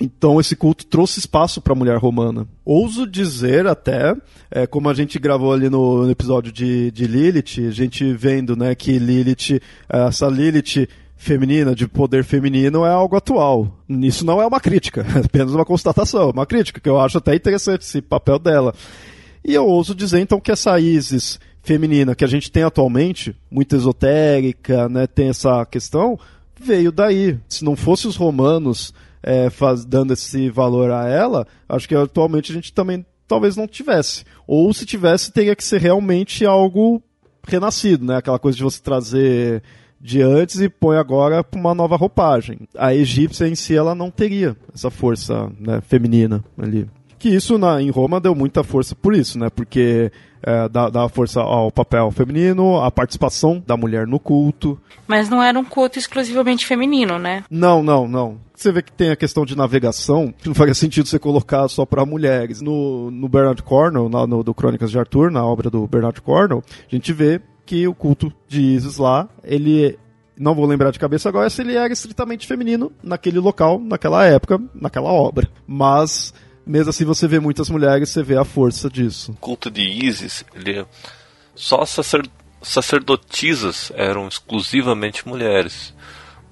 Então esse culto trouxe espaço para a mulher romana. Ouso dizer até, é, como a gente gravou ali no, no, episódio de, de Lilith, a gente vendo né, que Lilith, essa Lilith feminina, de poder feminino, é algo atual. Isso não é uma crítica, é apenas uma constatação, uma crítica, que eu acho até interessante esse papel dela. E eu ouso dizer então que essa Isis feminina que a gente tem atualmente, muito esotérica, né, tem essa questão, veio daí. Se não fosse os romanos é, faz, dando esse valor a ela, acho que atualmente a gente também talvez não tivesse. Ou se tivesse, teria que ser realmente algo renascido, né? Aquela coisa de você trazer de antes e põe agora para uma nova roupagem. A egípcia em si ela não teria essa força né, feminina ali. Que isso na, em Roma deu muita força por isso, né? Porque é, dá, dá força ao papel feminino, à participação da mulher no culto. Mas não era um culto exclusivamente feminino, né? Não, não, não. Você vê que tem a questão de navegação, que não faria sentido você colocar só para mulheres. No, no Bernard Cornwell, na, no, do Crônicas de Arthur, na obra do Bernard Cornwell, a gente vê que o culto de Isis lá, ele não vou lembrar de cabeça agora se ele era estritamente feminino naquele local, naquela época, naquela obra. Mas mesmo assim você vê muitas mulheres, você vê a força disso. O culto de Isis, ele só sacer, sacerdotisas eram exclusivamente mulheres.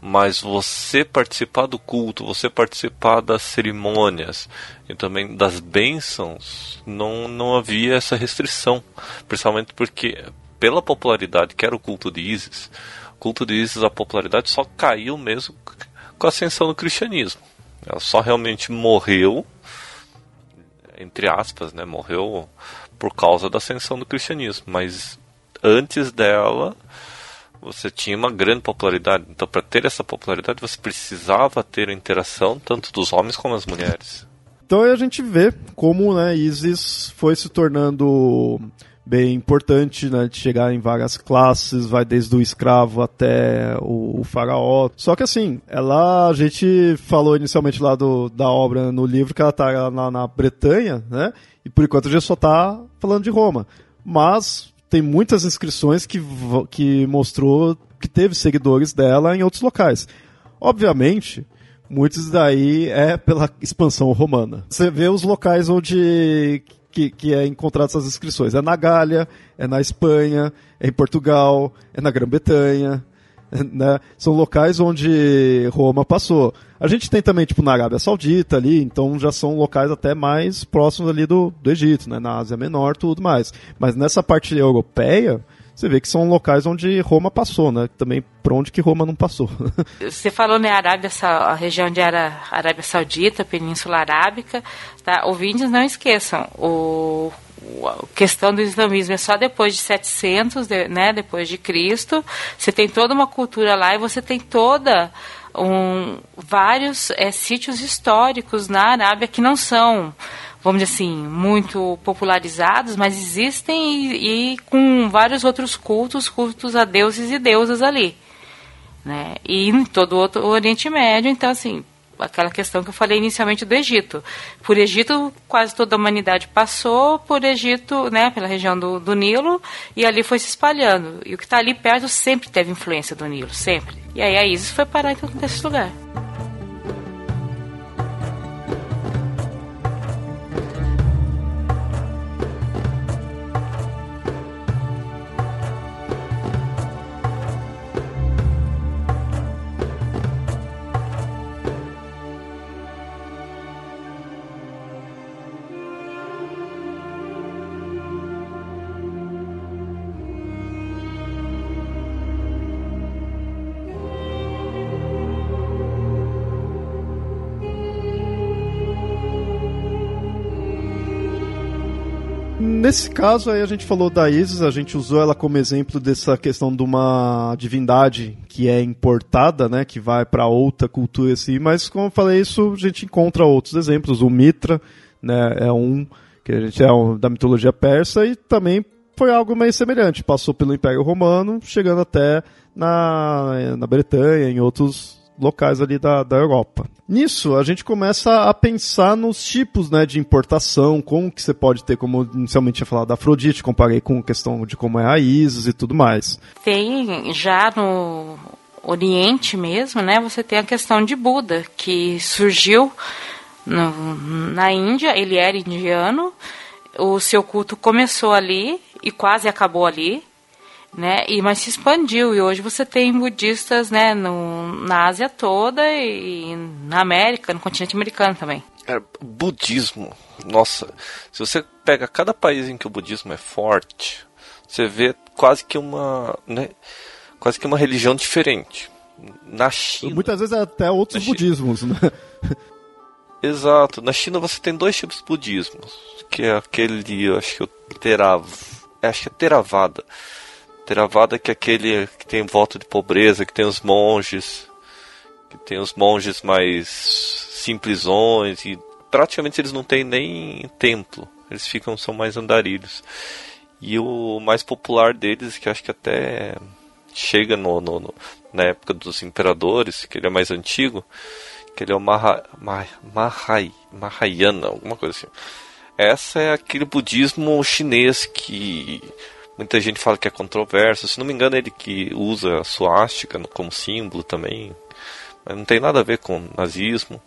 Mas você participar do culto, você participar das cerimônias e também das bênçãos, não, não havia essa restrição. Principalmente porque, pela popularidade que era o culto de Isis, o culto de Isis, a popularidade só caiu mesmo com a ascensão do cristianismo. Ela só realmente morreu entre aspas, né, morreu por causa da ascensão do cristianismo, mas antes dela você tinha uma grande popularidade. Então, para ter essa popularidade, você precisava ter a interação tanto dos homens como das mulheres. Então a gente vê como né, Isis foi se tornando bem importante, né, de chegar em várias classes, vai desde o escravo até o, o, faraó. Só que assim, ela, a gente falou inicialmente lá do, da obra no livro que ela tá na, na Bretanha, né, e por enquanto a gente só tá falando de Roma. Mas tem muitas inscrições que, que mostrou que teve seguidores dela em outros locais. Obviamente, muitos daí é pela expansão romana. Você vê os locais onde que, que é encontrado essas inscrições. É na Gália, é na Espanha, é em Portugal, é na Grã-Bretanha. Né? São locais onde Roma passou. A gente tem também, tipo, na Arábia Saudita ali, então já são locais até mais próximos ali do, do Egito, né? Na Ásia Menor, tudo mais. Mas nessa parte europeia, você vê que são locais onde Roma passou, né? Também por onde que Roma não passou. Você falou, né, Arábia, a região onde era Arábia Saudita, Península Arábica, tá? Ouvintes, não esqueçam, o a questão do islamismo é só depois de 700, né, depois de Cristo. Você tem toda uma cultura lá e você tem toda um, vários é, sítios históricos na Arábia que não são vamos dizer assim, muito popularizados, mas existem e, e, com vários outros cultos, cultos a deuses e deusas ali. Né? E em todo o, outro, o Oriente Médio, então assim, aquela questão que eu falei inicialmente do Egito. Por Egito, quase toda a humanidade passou, por Egito, né, pela região do, do Nilo, e ali foi se espalhando. E o que está ali perto sempre teve influência do Nilo, sempre. E aí a Isis foi parar em esse lugar. Nesse caso aí a gente falou da Isis, a gente usou ela como exemplo dessa questão de uma divindade que é importada, né, que vai para outra cultura assim, mas como eu falei isso, a gente encontra outros exemplos, o Mitra, né, é um que a gente é um, da mitologia persa e também foi algo meio semelhante, passou pelo Império Romano, chegando até na, na Bretanha, em outros locais ali da, da Europa. Nisso, a gente começa a pensar nos tipos né, de importação, como que você pode ter, como inicialmente tinha falado da Afrodite, comparei com a questão de como é a Isis e tudo mais. Tem já no Oriente mesmo, né, você tem a questão de Buda, que surgiu no, na Índia, ele era indiano, o seu culto começou ali e quase acabou ali né? E mas se expandiu e hoje você tem budistas, né, no, na Ásia toda e na América, no continente americano também. É, budismo, nossa, se você pega cada país em que o budismo é forte, você vê quase que uma, né, quase que uma religião diferente. Na China. Muitas vezes é até outros budismos, né? Exato. Na China você tem dois tipos de budismo, que é aquele, eu acho que é Terav, acho que é Theravada Theravada que é aquele que tem voto de pobreza, que tem os monges, que tem os monges mais simplesões e praticamente eles não têm nem templo, eles ficam são mais andarilhos. E o mais popular deles, que acho que até chega no, no, no na época dos imperadores, que ele é mais antigo, que ele é o Maha, Mahayana, alguma coisa assim. Essa é aquele budismo chinês que Muita gente fala que é controverso. Se não me engano, ele que usa a suástica como símbolo também. Mas não tem nada a ver com nazismo.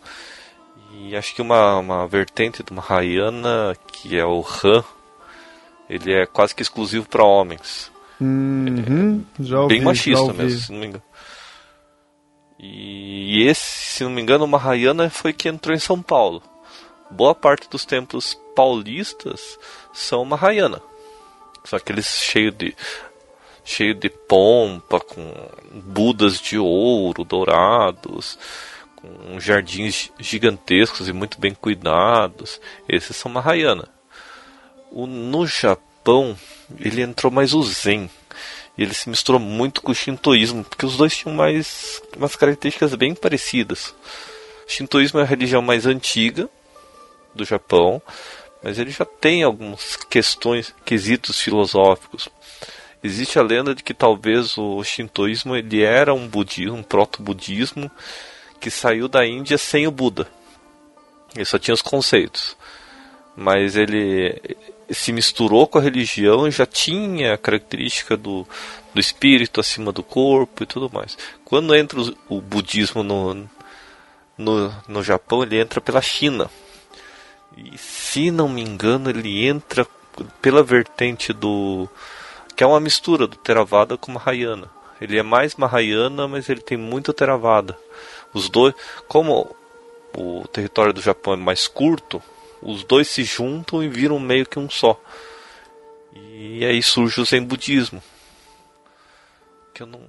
E acho que uma, uma vertente do Mahayana, que é o Han, ele é quase que exclusivo para homens. Uhum, é ouvi, bem machista mesmo, se não me engano. E esse, se não me engano, o Mahayana foi que entrou em São Paulo. Boa parte dos templos paulistas são Mahayana. Aqueles cheios de cheio de pompa, com budas de ouro dourados, com jardins gigantescos e muito bem cuidados. Esses são Mahayana. O, no Japão, ele entrou mais o Zen. E ele se misturou muito com o Shintoísmo, porque os dois tinham mais umas características bem parecidas. O Shintoísmo é a religião mais antiga do Japão, mas ele já tem algumas questões, quesitos filosóficos. Existe a lenda de que talvez o shintoísmo ele era um budismo, um proto-budismo que saiu da Índia sem o Buda. Ele só tinha os conceitos. Mas ele se misturou com a religião e já tinha a característica do, do espírito acima do corpo e tudo mais. Quando entra o, o budismo no, no, no Japão, ele entra pela China. E se não me engano, ele entra pela vertente do. que é uma mistura do Theravada com Mahayana. Ele é mais Mahayana, mas ele tem muito Theravada. Os dois, como o território do Japão é mais curto, os dois se juntam e viram meio que um só. E aí surge o Zen Budismo. Que eu não.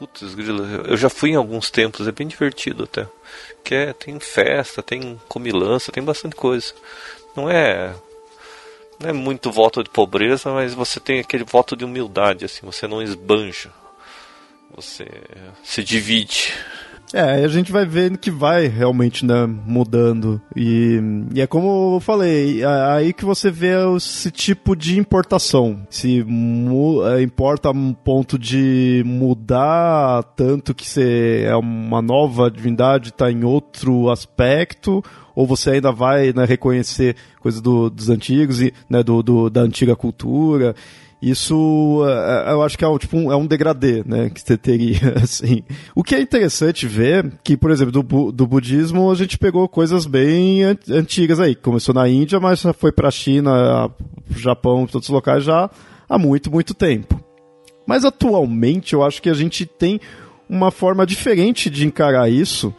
Putz, grilo, eu já fui em alguns templos, é bem divertido até que é, tem festa, tem comilança, tem bastante coisa. Não é não é muito voto de pobreza, mas você tem aquele voto de humildade, assim, você não esbanja. Você se divide. É, a gente vai vendo que vai realmente né, mudando. E, e é como eu falei, aí que você vê esse tipo de importação. Se é, importa um ponto de mudar tanto que você é uma nova divindade, está em outro aspecto, ou você ainda vai né, reconhecer coisas do, dos antigos, e, né, do, do, da antiga cultura. Isso é, é, eu acho que é tipo, um, é um degradê, né, que você teria, assim. O que é interessante ver, que, por exemplo, do, do budismo a gente pegou coisas bem antigas aí. Começou na Índia, mas foi pra China, Japão, todos os locais já há muito, muito tempo. Mas atualmente eu acho que a gente tem uma forma diferente de encarar isso,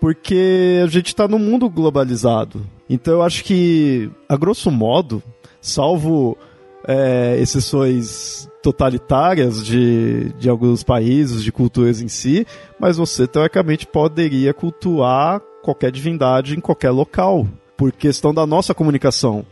porque a gente está num mundo globalizado. Então eu acho que, a grosso modo, salvo é, exceções totalitárias de, de alguns países, de culturas em si, mas você teoricamente poderia cultuar qualquer divindade em qualquer local, por questão da nossa comunicação.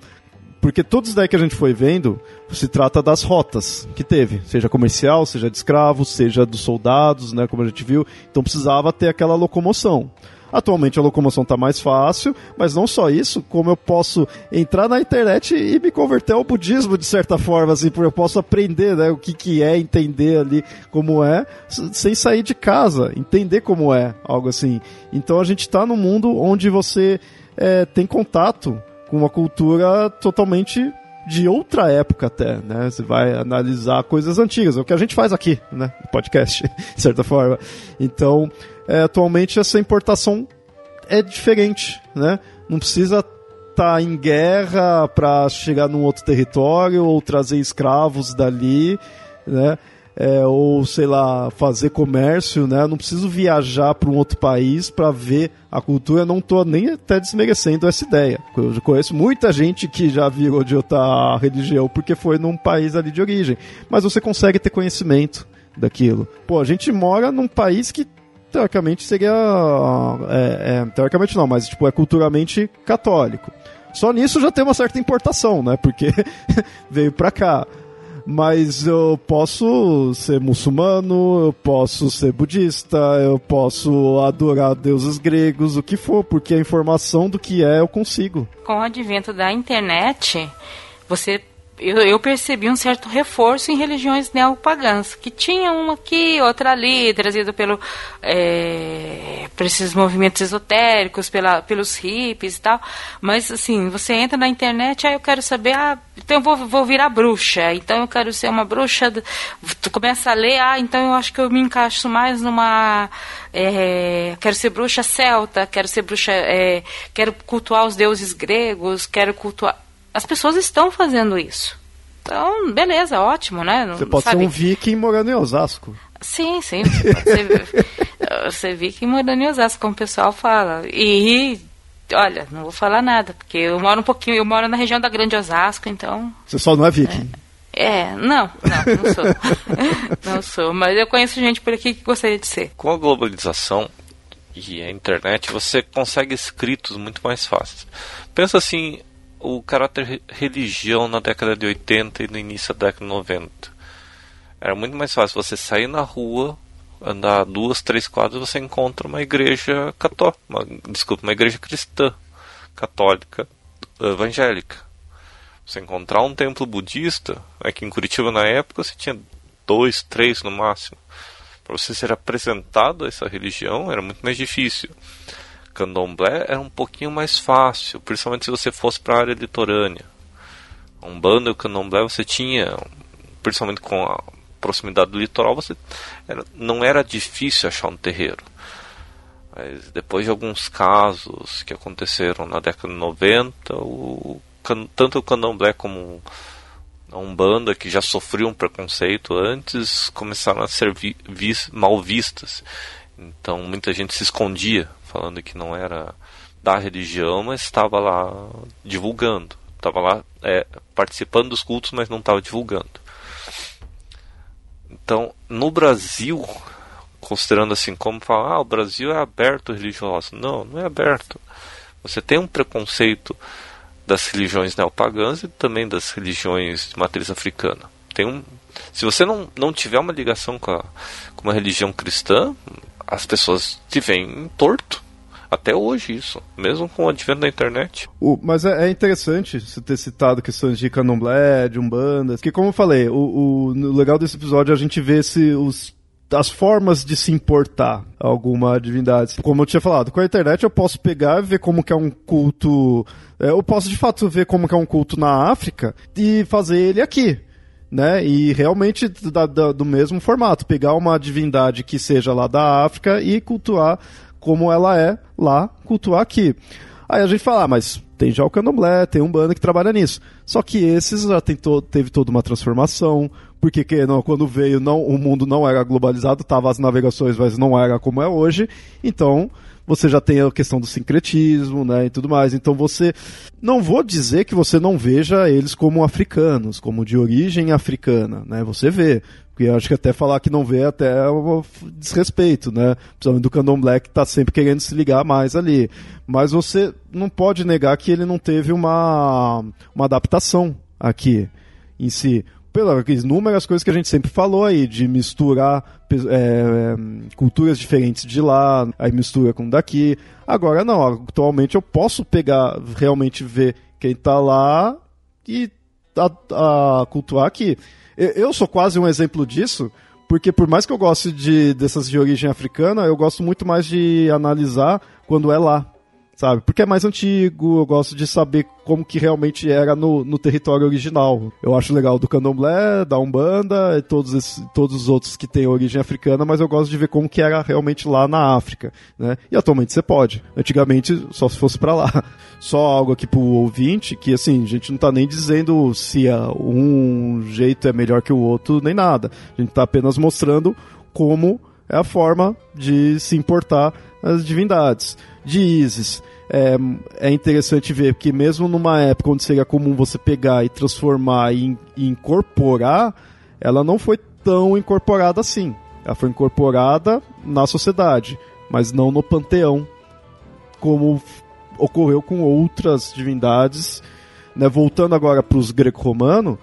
porque tudo isso daí que a gente foi vendo se trata das rotas que teve, seja comercial, seja de escravos, seja dos soldados, né, como a gente viu. Então precisava ter aquela locomoção. Atualmente a locomoção está mais fácil, mas não só isso, como eu posso entrar na internet e me converter ao budismo de certa forma, assim, porque eu posso aprender né, o que, que é, entender ali como é, sem sair de casa, entender como é, algo assim. Então a gente está num mundo onde você é, tem contato com uma cultura totalmente de outra época até, né? Você vai analisar coisas antigas, é o que a gente faz aqui, né? Podcast, de certa forma. Então, é, atualmente essa importação é diferente, né? Não precisa estar tá em guerra para chegar num outro território ou trazer escravos dali, né? É, ou sei lá, fazer comércio, né? Não preciso viajar para um outro país para ver a cultura. Não estou nem até desmerecendo essa ideia. Eu conheço muita gente que já virou de outra religião porque foi num país ali de origem. Mas você consegue ter conhecimento daquilo. Pô, a gente mora num país que teoricamente seria. É, é, teoricamente não, mas tipo, é culturalmente católico. Só nisso já tem uma certa importação, né? Porque veio pra cá. Mas eu posso ser muçulmano, eu posso ser budista, eu posso adorar deuses gregos, o que for, porque a informação do que é eu consigo. Com o advento da internet, você eu, eu, percebi um certo reforço em religiões neopagãs, que tinha uma aqui, outra ali, trazido pelo, é, por esses movimentos esotéricos, pela, pelos hippies e tal. Mas, assim, você entra na internet, aí eu quero saber, ah, então eu vou, vou virar bruxa, então eu quero ser uma bruxa. Tu começa a ler, ah, então eu acho que eu me encaixo mais numa. É, quero ser bruxa celta, quero ser bruxa. É, quero cultuar os deuses gregos, quero cultuar as pessoas estão fazendo isso. Então, beleza, ótimo, né? Você pode sabe? ser um viking morando em Osasco. Sim, sim. Você pode ser, ser viking morando em Osasco, como o pessoal fala. E, olha, não vou falar nada, porque eu moro um pouquinho, eu moro na região da Grande Osasco, então... Você só não é viking. É, é não, não, não sou. não sou, mas eu conheço gente por aqui que gostaria de ser. Com a globalização e a internet, você consegue escritos muito mais fáceis. Pensa assim, o caráter religião na década de 80 e no início da década de 90. Era muito mais fácil você sair na rua, andar duas, três quadras, você encontra uma igreja católica, uma, desculpa, uma igreja cristã, católica, evangélica. Você encontrar um templo budista, aqui em Curitiba na época você tinha dois, três no máximo. Para você ser apresentado a essa religião era muito mais difícil candomblé era um pouquinho mais fácil, principalmente se você fosse para a área litorânea. Um bando e o candomblé você tinha, principalmente com a proximidade do litoral, você era, não era difícil achar um terreiro. Mas depois de alguns casos que aconteceram na década de 90, o, tanto o candomblé como a Umbanda, que já sofriam um preconceito antes, começaram a ser vi, vis, mal vistas. Então muita gente se escondia falando que não era da religião, mas estava lá divulgando. Estava lá é, participando dos cultos, mas não estava divulgando. Então, no Brasil, considerando assim, como falar, ah, o Brasil é aberto religioso. Não, não é aberto. Você tem um preconceito das religiões neopagãs e também das religiões de matriz africana. Tem um, se você não, não tiver uma ligação com, a, com uma religião cristã, as pessoas te veem torto. Até hoje isso, mesmo com o advento da internet. Mas é, é, interessante você ter citado questões de candomblé, de umbanda, que como eu falei, o, o, legal desse episódio é a gente ver se os as formas de se importar alguma divindade. Como eu tinha falado, com a internet eu posso pegar e ver como que é um culto. É, eu posso de fato ver como que é um culto na África e fazer ele aqui. Né? E realmente da, da, do mesmo formato, pegar uma divindade que seja lá da África e cultuar como ela é lá, cultuar aqui. Aí a gente fala, ah, mas tem já o candomblé, tem um bando que trabalha nisso. Só que esses já to teve toda uma transformação, porque que, não, quando veio não, o mundo não era globalizado, tava as navegações, mas não era como é hoje. Então você já tem a questão do sincretismo, né, e tudo mais. Então você não vou dizer que você não veja eles como africanos, como de origem africana, né? Você vê, porque acho que até falar que não vê até é um desrespeito, né? Principalmente do Candomblé que tá sempre querendo se ligar mais ali. Mas você não pode negar que ele não teve uma, uma adaptação aqui em si pelas inúmeras coisas que a gente sempre falou aí, de misturar é, culturas diferentes de lá, aí mistura com daqui. Agora não, atualmente eu posso pegar, realmente ver quem está lá e a, a cultuar aqui. Eu sou quase um exemplo disso, porque por mais que eu goste de, dessas de origem africana, eu gosto muito mais de analisar quando é lá sabe? Porque é mais antigo, eu gosto de saber como que realmente era no, no território original. Eu acho legal do candomblé, da umbanda e todos, esses, todos os outros que têm origem africana, mas eu gosto de ver como que era realmente lá na África, né? E atualmente você pode. Antigamente, só se fosse para lá. Só algo aqui pro ouvinte, que assim, a gente não tá nem dizendo se um jeito é melhor que o outro, nem nada. A gente tá apenas mostrando como é a forma de se importar as divindades. De Isis, é, é interessante ver que mesmo numa época onde seria comum você pegar e transformar e, e incorporar, ela não foi tão incorporada assim. Ela foi incorporada na sociedade, mas não no panteão, como ocorreu com outras divindades. Né? Voltando agora para os greco-romanos,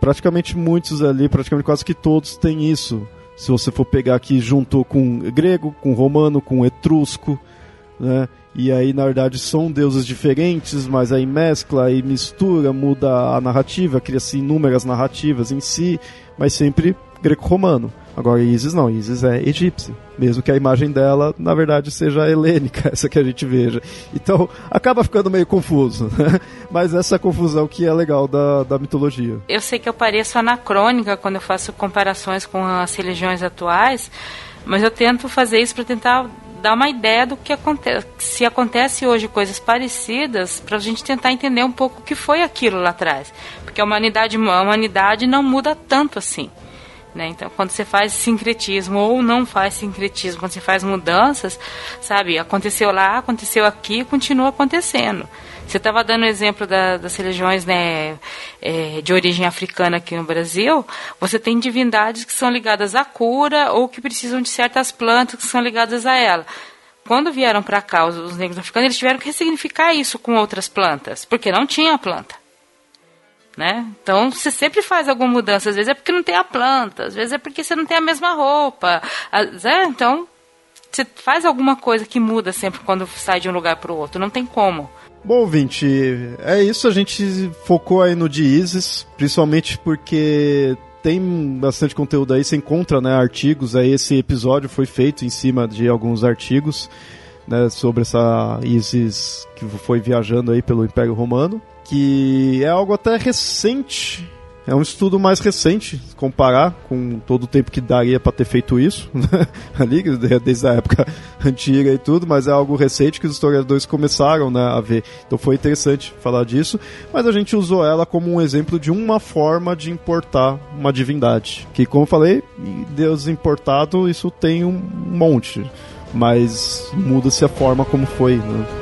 praticamente muitos ali, praticamente quase que todos têm isso. Se você for pegar aqui junto com grego, com romano, com etrusco, né? E aí, na verdade, são deuses diferentes, mas aí mescla e mistura, muda a narrativa, cria-se inúmeras narrativas em si, mas sempre greco-romano. Agora, Isis não, Isis é egípcia, mesmo que a imagem dela, na verdade, seja helênica, essa que a gente veja. Então, acaba ficando meio confuso, né? Mas essa confusão que é legal da, da mitologia. Eu sei que eu pareço anacrônica quando eu faço comparações com as religiões atuais, mas eu tento fazer isso para tentar dar uma ideia do que acontece, se acontece hoje coisas parecidas, para a gente tentar entender um pouco o que foi aquilo lá atrás, porque a humanidade, a humanidade não muda tanto assim. Né? Então, quando você faz sincretismo ou não faz sincretismo, quando você faz mudanças, sabe, aconteceu lá, aconteceu aqui, continua acontecendo. Você estava dando o exemplo da, das religiões né, é, de origem africana aqui no Brasil. Você tem divindades que são ligadas à cura ou que precisam de certas plantas que são ligadas a ela. Quando vieram para cá os, os negros africanos, eles tiveram que ressignificar isso com outras plantas, porque não tinha planta. Né? Então você sempre faz alguma mudança. Às vezes é porque não tem a planta, às vezes é porque você não tem a mesma roupa. É, então você faz alguma coisa que muda sempre quando sai de um lugar para o outro. Não tem como. Bom, ouvinte, é isso. A gente focou aí no de Isis, principalmente porque tem bastante conteúdo aí. Você encontra né, artigos. Aí esse episódio foi feito em cima de alguns artigos né, sobre essa Isis que foi viajando aí pelo Império Romano. Que é algo até recente é um estudo mais recente, comparar com todo o tempo que daria para ter feito isso, né? ali, desde a época antiga e tudo, mas é algo recente que os historiadores começaram né, a ver. Então foi interessante falar disso, mas a gente usou ela como um exemplo de uma forma de importar uma divindade. Que, como eu falei, Deus importado, isso tem um monte, mas muda-se a forma como foi. Né?